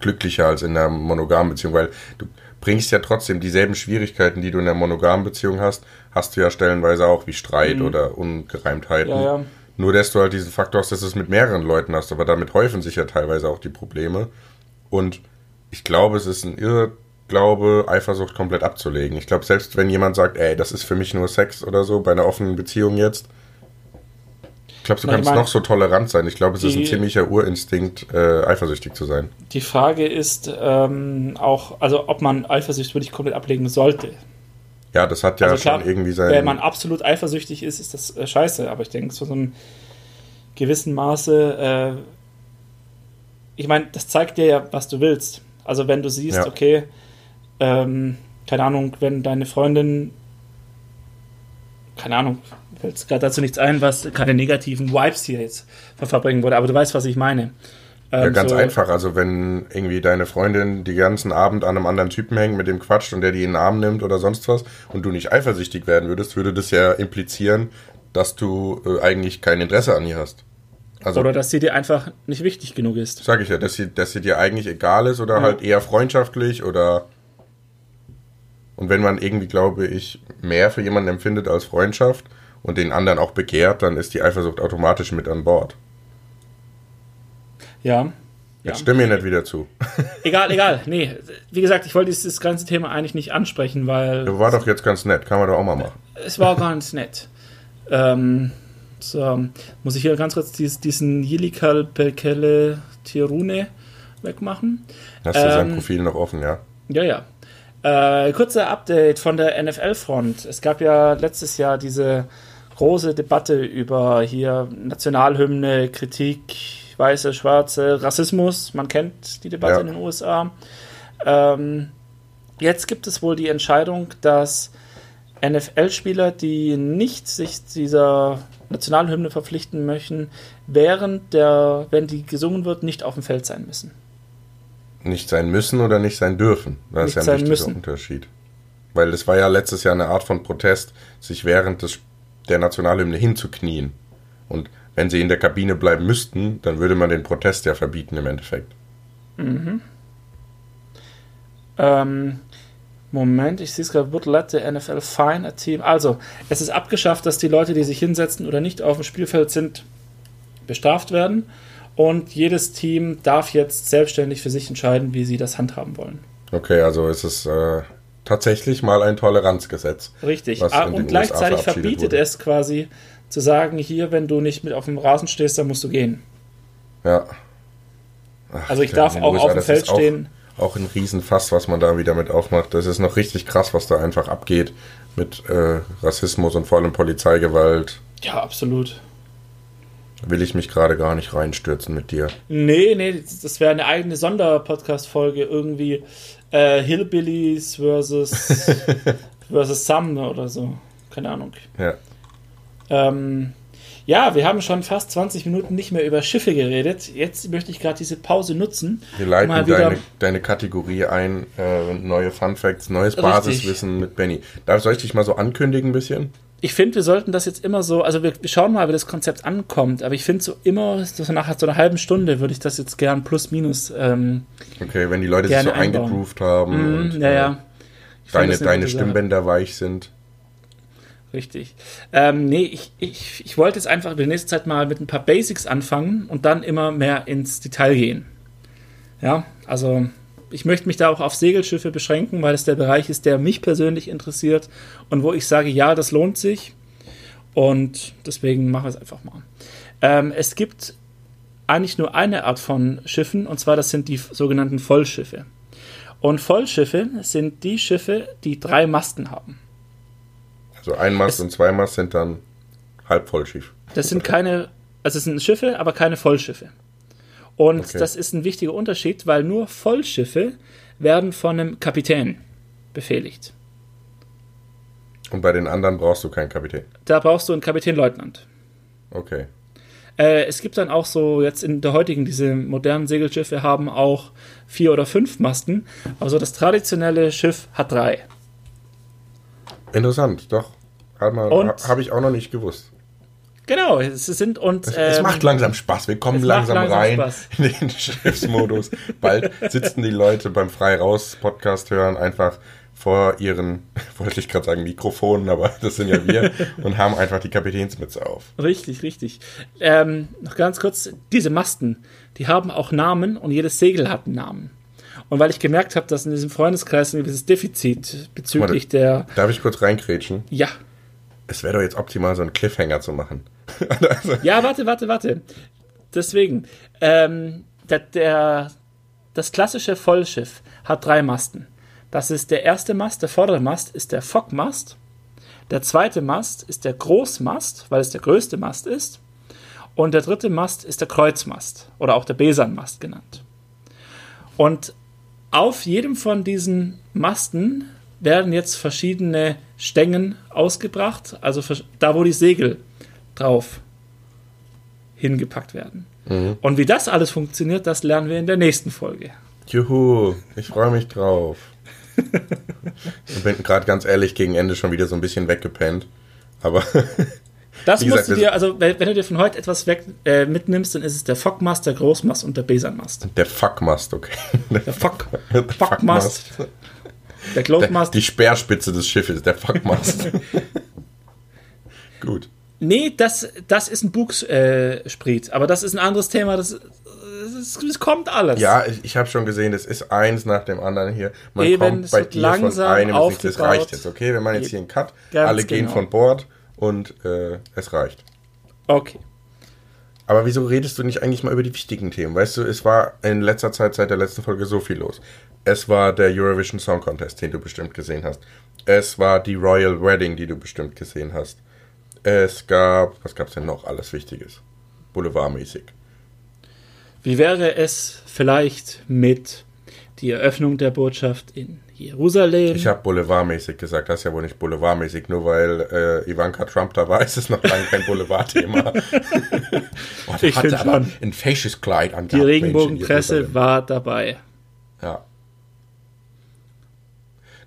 glücklicher als in einer monogamen Beziehung, weil du bringst ja trotzdem dieselben Schwierigkeiten, die du in einer monogamen Beziehung hast, hast du ja stellenweise auch wie Streit mhm. oder Ungereimtheiten. Ja, ja. Nur, dass du halt diesen Faktor hast, dass du es mit mehreren Leuten hast, aber damit häufen sich ja teilweise auch die Probleme. Und ich glaube, es ist ein Irrglaube, Eifersucht komplett abzulegen. Ich glaube, selbst wenn jemand sagt, ey, das ist für mich nur Sex oder so, bei einer offenen Beziehung jetzt, glaube, du Na, kannst ich mein, noch so tolerant sein. Ich glaube, es die, ist ein ziemlicher Urinstinkt, äh, eifersüchtig zu sein. Die Frage ist ähm, auch, also ob man Eifersucht wirklich komplett ablegen sollte. Ja, das hat ja also klar, schon irgendwie sein. Wenn man absolut eifersüchtig ist, ist das äh, scheiße. Aber ich denke, zu so einem gewissen Maße, äh, ich meine, das zeigt dir ja, was du willst. Also wenn du siehst, ja. okay, ähm, keine Ahnung, wenn deine Freundin, keine Ahnung, fällt gerade dazu nichts ein, was keine negativen Vibes hier jetzt verbringen würde, aber du weißt, was ich meine. Ähm, ja, ganz so einfach. Also wenn irgendwie deine Freundin die ganzen Abend an einem anderen Typen hängt, mit dem quatscht und der die in den Arm nimmt oder sonst was und du nicht eifersüchtig werden würdest, würde das ja implizieren, dass du äh, eigentlich kein Interesse an ihr hast. Also, oder dass sie dir einfach nicht wichtig genug ist. Sag ich ja, dass sie, dass sie dir eigentlich egal ist oder ja. halt eher freundschaftlich oder. Und wenn man irgendwie, glaube ich, mehr für jemanden empfindet als Freundschaft und den anderen auch begehrt, dann ist die Eifersucht automatisch mit an Bord. Ja. Jetzt ja. stimme mir nicht wieder zu. Egal, egal. Nee, wie gesagt, ich wollte dieses ganze Thema eigentlich nicht ansprechen, weil. Ja, war doch jetzt ganz nett, kann man doch auch mal machen. Es war ganz nett. Ähm, so, muss ich hier ganz kurz dies, diesen Jilikal Pelkele Tirune wegmachen. Hast du ähm, sein Profil noch offen, ja? Ja, ja. Äh, kurzer Update von der NFL-Front. Es gab ja letztes Jahr diese große Debatte über hier Nationalhymne, Kritik, weiße, schwarze, Rassismus. Man kennt die Debatte ja. in den USA. Ähm, jetzt gibt es wohl die Entscheidung, dass NFL-Spieler, die nicht sich dieser Nationalhymne verpflichten möchten, während der, wenn die gesungen wird, nicht auf dem Feld sein müssen. Nicht sein müssen oder nicht sein dürfen. Das nicht ist ja ein wichtiger müssen. Unterschied. Weil es war ja letztes Jahr eine Art von Protest, sich während des, der Nationalhymne hinzuknien. Und wenn sie in der Kabine bleiben müssten, dann würde man den Protest ja verbieten im Endeffekt. Mhm. Ähm, Moment, ich sehe es gerade, would let the NFL fine a team. Also, es ist abgeschafft, dass die Leute, die sich hinsetzen oder nicht auf dem Spielfeld sind, bestraft werden. Und jedes Team darf jetzt selbstständig für sich entscheiden, wie sie das handhaben wollen. Okay, also es ist äh, tatsächlich mal ein Toleranzgesetz. Richtig. Ah, und gleichzeitig verbietet wurde. es quasi zu sagen, hier, wenn du nicht mit auf dem Rasen stehst, dann musst du gehen. Ja. Ach, also ich darf auch USA, auf dem Feld stehen. Auch auch ein Riesenfass, was man da wieder mit aufmacht. Das ist noch richtig krass, was da einfach abgeht mit äh, Rassismus und vor allem Polizeigewalt. Ja, absolut. Will ich mich gerade gar nicht reinstürzen mit dir. Nee, nee, das wäre eine eigene Sonderpodcast-Folge. Irgendwie äh, Hillbillies versus, versus Sumner oder so. Keine Ahnung. Ja. Ähm, ja, wir haben schon fast 20 Minuten nicht mehr über Schiffe geredet. Jetzt möchte ich gerade diese Pause nutzen. Wir leiten um deine, deine, Kategorie ein, äh, neue Fun Facts, neues Richtig. Basiswissen mit Benny. Darf soll ich dich mal so ankündigen ein bisschen? Ich finde, wir sollten das jetzt immer so, also wir, wir schauen mal, wie das Konzept ankommt, aber ich finde so immer, so nach so einer halben Stunde würde ich das jetzt gern plus minus. Ähm, okay, wenn die Leute sich so eingegroovt haben. Mm, und, ja, ja. Äh, deine, deine Stimmbänder weich sind. Richtig. Ähm, nee, ich, ich, ich wollte jetzt einfach in der nächsten Zeit mal mit ein paar Basics anfangen und dann immer mehr ins Detail gehen. Ja, also ich möchte mich da auch auf Segelschiffe beschränken, weil es der Bereich ist, der mich persönlich interessiert und wo ich sage, ja, das lohnt sich. Und deswegen machen wir es einfach mal. Ähm, es gibt eigentlich nur eine Art von Schiffen, und zwar das sind die sogenannten Vollschiffe. Und Vollschiffe sind die Schiffe, die drei Masten haben. Also ein Mast es, und zwei Mast sind dann halb Vollschiff. Das sind keine, also es sind Schiffe, aber keine Vollschiffe. Und okay. das ist ein wichtiger Unterschied, weil nur Vollschiffe werden von einem Kapitän befehligt. Und bei den anderen brauchst du keinen Kapitän? Da brauchst du einen Kapitänleutnant. Okay. Äh, es gibt dann auch so, jetzt in der heutigen, diese modernen Segelschiffe haben auch vier oder fünf Masten. Also das traditionelle Schiff hat drei. Interessant, doch. Habe hab ich auch noch nicht gewusst. Genau, es sind und. Ähm, es macht langsam Spaß. Wir kommen langsam, langsam, rein Spaß. in den Schiffsmodus. Bald sitzen die Leute beim Frei Raus Podcast hören einfach vor ihren, wollte ich gerade sagen Mikrofonen, aber das sind ja wir, und haben einfach die Kapitänsmütze auf. Richtig, richtig. Ähm, noch ganz kurz, diese Masten, die haben auch Namen und jedes Segel hat einen Namen. Und weil ich gemerkt habe, dass in diesem Freundeskreis ein gewisses Defizit bezüglich Warte, der. Darf ich kurz reinkrätschen? Ja. Es wäre doch jetzt optimal, so einen Cliffhanger zu machen. also. Ja, warte, warte, warte. Deswegen, ähm, der, der, das klassische Vollschiff hat drei Masten. Das ist der erste Mast, der vordere Mast ist der Fockmast. Der zweite Mast ist der Großmast, weil es der größte Mast ist. Und der dritte Mast ist der Kreuzmast oder auch der Besanmast genannt. Und auf jedem von diesen Masten werden jetzt verschiedene Stängen ausgebracht, also da, wo die Segel drauf hingepackt werden. Mhm. Und wie das alles funktioniert, das lernen wir in der nächsten Folge. Juhu, ich freue mich drauf. ich bin gerade ganz ehrlich gegen Ende schon wieder so ein bisschen weggepennt. Aber. das musst du dir, also wenn, wenn, du dir von heute etwas weg, äh, mitnimmst, dann ist es der Fockmast, der Großmast und der Besanmast. Der Fuckmast, okay. Der Fock, Fockmast. Der Globemast. Die Speerspitze des Schiffes, der Fuckmast. Gut. Nee, das, das ist ein Bugspriet, äh, aber das ist ein anderes Thema. Das, es, kommt alles. Ja, ich, ich habe schon gesehen, es ist eins nach dem anderen hier. Man Eben, kommt bei dir von einem ins Das reicht jetzt, okay? Wir machen jetzt hier einen Cut. Ganz Alle gehen genau. von Bord und äh, es reicht. Okay. Aber wieso redest du nicht eigentlich mal über die wichtigen Themen? Weißt du, es war in letzter Zeit seit der letzten Folge so viel los. Es war der Eurovision Song Contest, den du bestimmt gesehen hast. Es war die Royal Wedding, die du bestimmt gesehen hast. Es gab, was gab es denn noch alles Wichtiges? Boulevardmäßig. Wie wäre es vielleicht mit die Eröffnung der Botschaft in Jerusalem? Ich habe boulevardmäßig gesagt, das ist ja wohl nicht boulevardmäßig, nur weil äh, Ivanka Trump da war, ist es noch lange kein Boulevardthema. oh, ich finde schon. Ein facious Kleid an. Die Regenbogenpresse war dabei. Ja.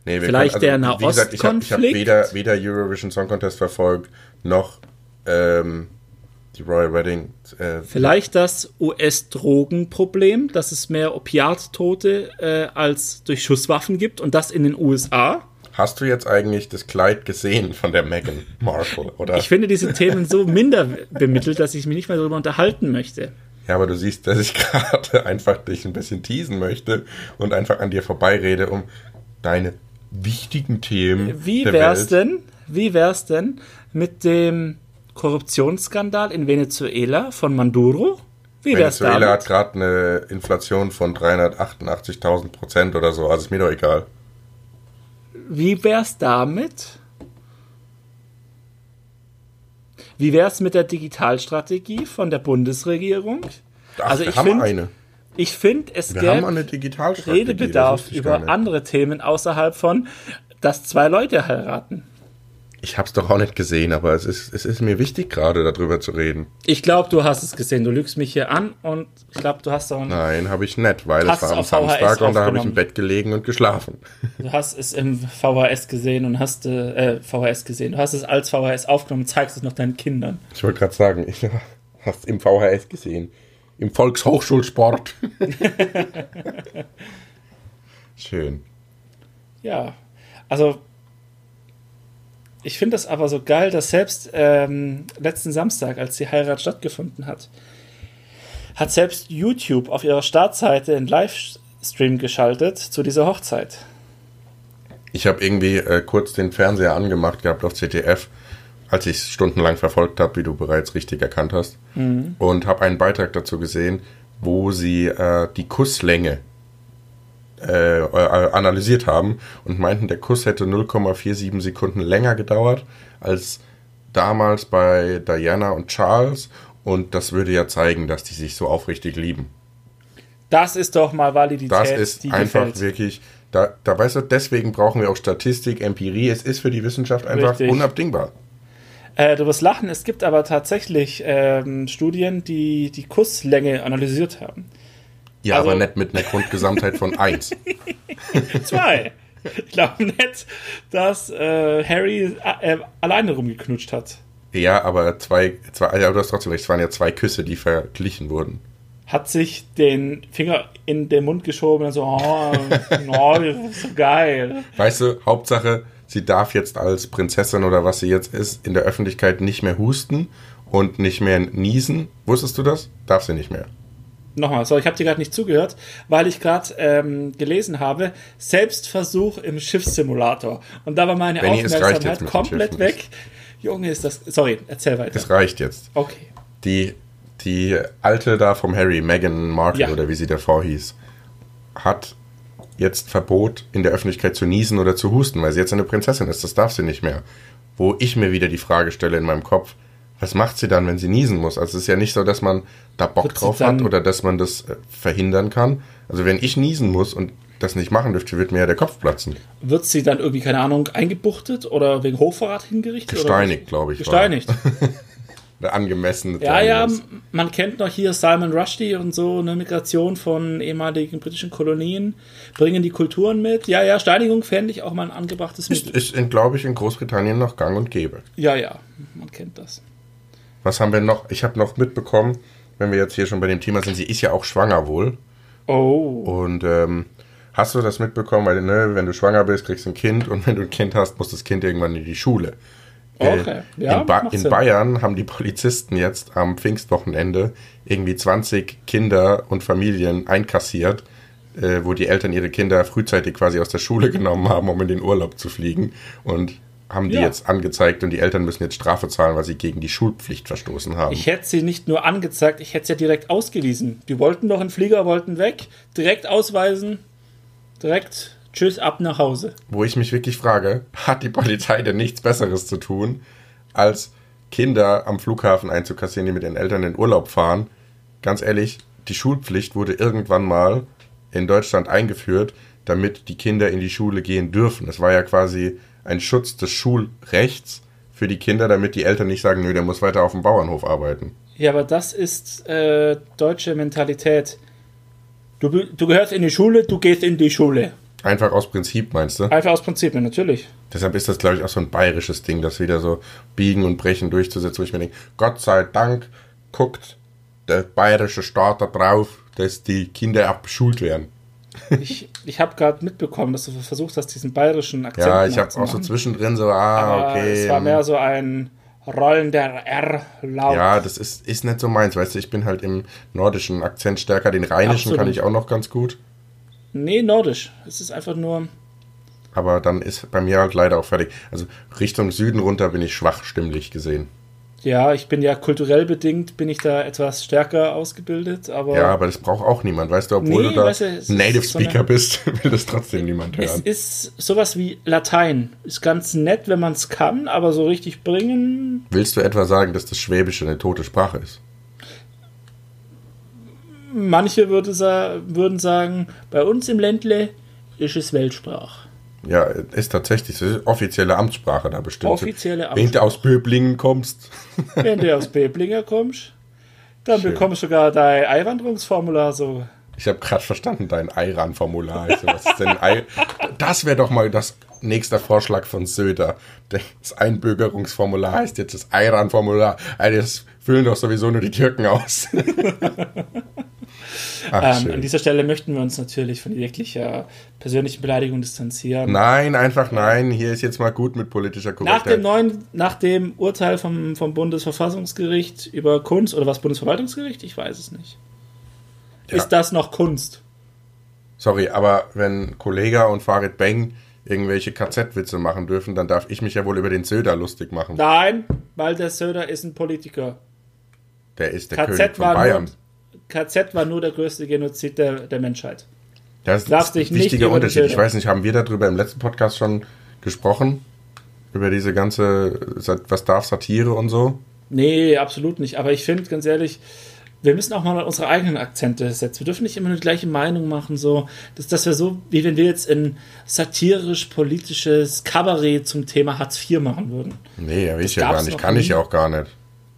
Nee, Vielleicht können, also, der Nahostkonflikt. Ich habe hab weder, weder Eurovision Song Contest verfolgt, noch ähm, die Royal Wedding. Äh, Vielleicht das US-Drogenproblem, dass es mehr Opiattote äh, als durch Schusswaffen gibt und das in den USA. Hast du jetzt eigentlich das Kleid gesehen von der Meghan Markle, oder? Ich finde diese Themen so minder bemittelt, dass ich mich nicht mehr darüber unterhalten möchte. Ja, aber du siehst, dass ich gerade einfach dich ein bisschen teasen möchte und einfach an dir vorbeirede, um deine wichtigen Themen. Wie wär's Welt. denn? Wie wär's denn mit dem Korruptionsskandal in Venezuela von Maduro? Wie Venezuela hat gerade eine Inflation von 388.000 Prozent oder so, also ist mir doch egal. Wie wär's damit? Wie wär's mit der Digitalstrategie von der Bundesregierung? Ach, also ich finde eine. Ich finde, es gibt Redebedarf über andere Themen außerhalb von, dass zwei Leute heiraten. Ich habe es doch auch nicht gesehen, aber es ist, es ist mir wichtig, gerade darüber zu reden. Ich glaube, du hast es gesehen. Du lügst mich hier an und ich glaube, du hast auch. Nein, habe ich nicht, weil es war am Samstag und da habe ich im Bett gelegen und geschlafen. Du hast es im VHS gesehen und hast äh, VHS gesehen. Du hast es als VHS aufgenommen und zeigst es noch deinen Kindern. Ich wollte gerade sagen, ich hast im VHS gesehen. Im Volkshochschulsport. Schön. Ja, also ich finde das aber so geil, dass selbst ähm, letzten Samstag, als die Heirat stattgefunden hat, hat selbst YouTube auf ihrer Startseite einen Livestream geschaltet zu dieser Hochzeit. Ich habe irgendwie äh, kurz den Fernseher angemacht gehabt auf ZDF, als ich es stundenlang verfolgt habe, wie du bereits richtig erkannt hast, mhm. und habe einen Beitrag dazu gesehen, wo sie äh, die Kusslänge äh, äh, analysiert haben und meinten, der Kuss hätte 0,47 Sekunden länger gedauert als damals bei Diana und Charles und das würde ja zeigen, dass die sich so aufrichtig lieben. Das ist doch mal Validität. Das ist einfach gefällt. wirklich, da, da weißt du, deswegen brauchen wir auch Statistik, Empirie. Es ist für die Wissenschaft einfach Richtig. unabdingbar. Äh, du wirst lachen, es gibt aber tatsächlich ähm, Studien, die die Kusslänge analysiert haben. Ja, Also- aber nicht mit einer Grundgesamtheit von 1. Zwei. ich glaube nicht, dass äh, Harry äh, alleine rumgeknutscht hat. Ja, aber zwei, zwei, ja, du hast trotzdem recht, es waren ja zwei Küsse, die verglichen wurden. Hat sich den Finger in den Mund geschoben und so, oh, oh so geil. Weißt du, Hauptsache, sie darf jetzt als Prinzessin oder was sie jetzt ist, in der Öffentlichkeit nicht mehr husten und nicht mehr niesen. Wusstest du das? Darf sie nicht mehr. Nochmal, sorry, ich habe dir gerade nicht zugehört, weil ich gerade ähm, gelesen habe, Selbstversuch im Schiffssimulator. Und da war meine Benny, den komplett weg. Junge, ist das. Sorry, erzähl weiter. Es reicht jetzt. Okay. Die, die alte da vom Harry, Meghan Markle Ja. oder wie sie davor hieß, hat jetzt Verbot, in der Öffentlichkeit zu niesen oder zu husten, weil sie jetzt eine Prinzessin ist. Das darf sie nicht mehr. Wo ich mir wieder die Frage stelle in meinem Kopf, was macht sie dann, wenn sie niesen muss? Also es ist ja nicht so, dass man da Bock Wird drauf hat oder dass man das äh, verhindern kann. Also wenn ich niesen muss und das nicht machen dürfte, wird mir ja der Kopf platzen. Wird sie dann irgendwie, keine Ahnung, eingebuchtet oder wegen Hochverrat hingerichtet? Gesteinigt, glaube ich. Gesteinigt. Eine angemessene Ja, ja, man kennt noch hier Salman Rushdie und so, eine Migration von ehemaligen britischen Kolonien, bringen die Kulturen mit. Ja, ja, Steinigung fände ich auch mal ein angebrachtes Mittel. ist glaube ich, in Großbritannien noch gang und gäbe. Ja, ja, man kennt das. Was haben wir noch? Ich habe noch mitbekommen, wenn wir jetzt hier schon bei dem Thema sind, sie ist ja auch schwanger wohl. Oh, Und ähm, hast du das mitbekommen? Weil, ne, wenn du schwanger bist, kriegst du ein Kind und wenn du ein Kind hast, muss das Kind irgendwann in die Schule. Äh, okay. Ja, in, ba in. Bayern haben die Polizisten jetzt am Pfingstwochenende irgendwie 20 Kinder und Familien einkassiert, äh, wo die Eltern ihre Kinder frühzeitig quasi aus der Schule genommen haben, um in den Urlaub zu fliegen. Und haben die Ja. jetzt angezeigt und die Eltern müssen jetzt Strafe zahlen, weil sie gegen die Schulpflicht verstoßen haben. Ich hätte sie nicht nur angezeigt, ich hätte sie ja direkt ausgewiesen. Die wollten doch einen Flieger, wollten weg, direkt ausweisen, direkt tschüss, ab nach Hause. wo ich mich wirklich frage, hat die Polizei denn nichts Besseres zu tun, als Kinder am Flughafen einzukassieren, die mit ihren Eltern in Urlaub fahren? Ganz ehrlich, die Schulpflicht wurde irgendwann mal in Deutschland eingeführt, damit die Kinder in die Schule gehen dürfen. Es war ja quasi ein Schutz des Schulrechts für die Kinder, damit die Eltern nicht sagen, nö, der muss weiter auf dem Bauernhof arbeiten. Ja, aber das ist äh, deutsche Mentalität. Du, du gehörst in die Schule, du gehst in die Schule. Einfach aus Prinzip, meinst du? Einfach aus Prinzip, ja, natürlich. Deshalb ist das, glaube ich, auch so ein bayerisches Ding, das wieder so biegen und brechen durchzusetzen, wo ich mir denke, Gott sei Dank guckt der bayerische Staat da drauf, dass die Kinder abbeschult werden. Ich, ich habe gerade mitbekommen, dass du versucht hast, diesen bayerischen Akzent Ja, ich habe auch so zwischendrin so, ah, Aber okay. Es war mehr so ein rollender R-Laut. ja, das ist, ist nicht so meins, weißt du, ich bin halt im nordischen Akzent stärker, den rheinischen Absolut. kann ich auch noch ganz gut, Nee, nordisch. Es ist einfach nur. aber dann ist bei mir halt leider auch fertig. Also Richtung Süden runter bin ich schwach stimmlich gesehen. Ja, ich bin ja kulturell bedingt, bin ich da etwas stärker ausgebildet, aber Ja, aber das braucht auch niemand, weißt du, obwohl Nee, du da weißt du, es Native ist so eine- Speaker bist, will das trotzdem niemand es hören. ist sowas wie Latein. Ist ganz nett, wenn man es kann, aber so richtig bringen. Willst du etwa sagen, dass das Schwäbische eine tote Sprache ist? Manche würde sa würden sagen, bei uns im Ländle ist es Weltsprache. Ja, ist tatsächlich, das ist offizielle Amtssprache da bestimmt. Offizielle Wenn du aus Böblingen kommst. Wenn du aus Beblinger kommst, dann Schön. bekommst du sogar dein Einwanderungsformular so. Ich habe gerade verstanden, dein Eiran-Formular. Ich so, was ist denn ein Ei? Das wäre doch mal das nächster Vorschlag von Söder. Das Einbürgerungsformular heißt jetzt das Eiran-Formular. Ey, Das füllen doch sowieso nur die Türken aus. Ach, Ähm, an dieser Stelle möchten wir uns natürlich von jeglicher persönlichen Beleidigung distanzieren. Nein, einfach nein. Hier ist jetzt mal gut mit politischer Nach dem Korrektheit. neuen, nach dem Urteil vom, vom Bundesverfassungsgericht über Kunst oder was Bundesverwaltungsgericht? Ich weiß es nicht. Ja. Ist das noch Kunst? Sorry, aber wenn Kollega und Farid Beng irgendwelche KZ-Witze machen dürfen, dann darf ich mich ja wohl über den Söder lustig machen. Nein, weil der Söder ist ein Politiker. Der ist der König KZ von war, Bayern. nur, KZ war nur der größte Genozid der, der Menschheit. Das ist ein wichtiger Unterschied. Ich weiß nicht, haben wir darüber im letzten Podcast schon gesprochen? Über diese ganze, was darf Satire und so? Nee, absolut nicht. Aber ich finde, ganz ehrlich, wir müssen auch mal unsere eigenen Akzente setzen. Wir dürfen nicht immer nur die gleiche Meinung machen, so, dass, dass wir so, wie wenn wir jetzt ein satirisch-politisches Kabarett zum Thema Hartz IV machen würden. Nee, ja, weiß ich ja gar nicht. Kann ich ja auch gar nicht.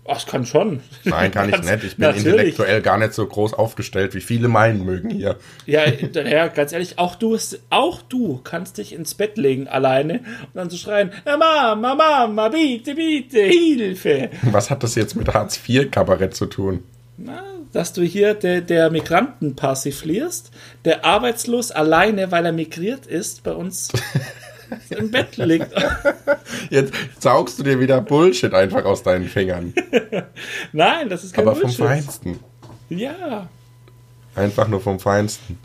Ach, ich kann schon. Nein, kann ich nicht. Ich bin Natürlich. intellektuell gar nicht so groß aufgestellt, wie viele meinen mögen hier. Ja, ja, ganz ehrlich, auch du, auch du kannst dich ins Bett legen alleine und dann zu so schreien, Mama, Mama, bitte, bitte, Hilfe. Was hat das jetzt mit Hartz-IV-Kabarett zu tun? Na, dass du hier der, der Migranten persiflierst, der arbeitslos alleine, weil er migriert ist, bei uns im Bett liegt. Jetzt saugst du dir wieder Bullshit einfach aus deinen Fingern. Nein, das ist kein Aber Bullshit. vom Feinsten. Ja. Einfach nur vom Feinsten.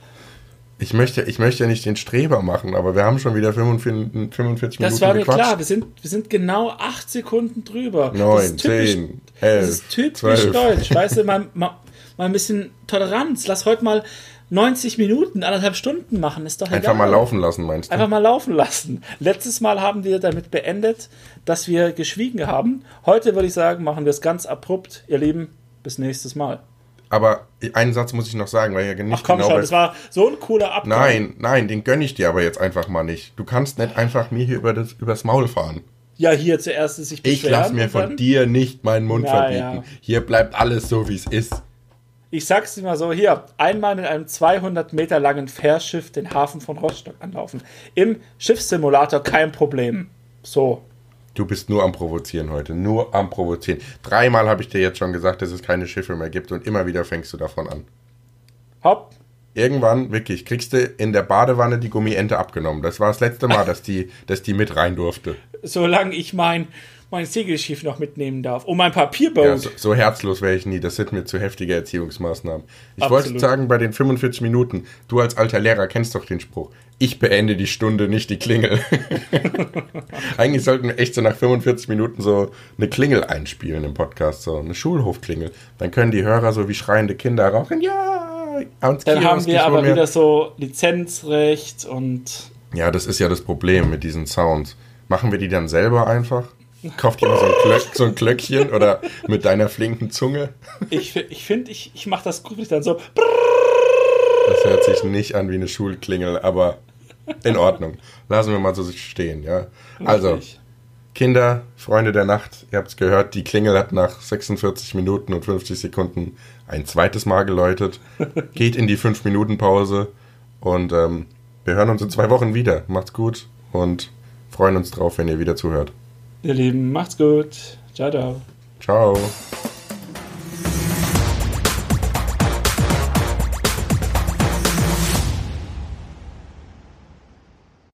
Ich möchte, ich möchte ja nicht den Streber machen, aber wir haben schon wieder 45, 45 Minuten Das war mir klar, wir sind, wir sind genau 8 Sekunden drüber. 9, 10, 11, Das ist typisch 12. deutsch. Weißt du, mal, mal, mal ein bisschen Toleranz. Lass heute mal 90 Minuten, anderthalb Stunden machen, ist doch egal. Einfach mal laufen lassen, meinst du? Einfach mal laufen lassen. Letztes Mal haben wir damit beendet, dass wir geschwiegen haben. Heute würde ich sagen, machen wir es ganz abrupt. Ihr Lieben, bis nächstes Mal. Aber einen Satz muss ich noch sagen, weil ja nicht Ach komm genau schon, das war so ein cooler Abgang. Nein, nein, den gönne ich dir aber jetzt einfach mal nicht. Du kannst nicht einfach mir hier über das, übers Maul fahren. Ja, hier zuerst sich beschweren. Ich lasse mir von dir nicht meinen Mund ja, verbieten. Ja. Hier bleibt alles so, wie es ist. Ich sag's dir mal so, hier, einmal mit einem 200 Meter langen Fährschiff den Hafen von Rostock anlaufen. Im Schiffssimulator kein Problem. So. Du bist nur am Provozieren heute, nur am Provozieren. Dreimal habe ich dir jetzt schon gesagt, dass es keine Schiffe mehr gibt und immer wieder fängst du davon an. Hopp. Irgendwann, wirklich, kriegst du in der Badewanne die Gummiente abgenommen. Das war das letzte Mal, dass die, dass die mit rein durfte. Solange ich mein mein Segelschiff noch mitnehmen darf. Und mein Papierboot. Ja, so, so, herzlos wäre ich nie. Das sind mir zu heftige Erziehungsmaßnahmen. Ich Absolut. wollte sagen, bei den 45 Minuten, du als alter Lehrer kennst doch den Spruch. Ich beende die Stunde, nicht die Klingel. Eigentlich sollten wir echt so nach 45 Minuten so eine Klingel einspielen im Podcast, so eine Schulhofklingel. Dann können die Hörer so wie schreiende Kinder rauchen. Ja! Dann Kiosk, haben wir aber wieder so Lizenzrecht und. Ja, das ist ja das Problem mit diesen Sounds. Machen wir die dann selber einfach? Kauft jemand so ein, Glöck, so ein Glöckchen oder mit deiner flinken Zunge? Ich, ich finde, ich, ich mache das gut dann so. Das hört sich nicht an wie eine Schulklingel, aber in Ordnung. Lassen wir mal so stehen, ja. Also, Kinder, Freunde der Nacht, ihr habt es gehört, die Klingel hat nach 46 Minuten und 50 Sekunden ein zweites Mal geläutet. Geht in die 5-Minuten-Pause und ähm, wir hören uns in zwei Wochen wieder. Macht's gut und freuen uns drauf, wenn ihr wieder zuhört. Ihr Lieben, macht's gut. Ciao, ciao. Ciao.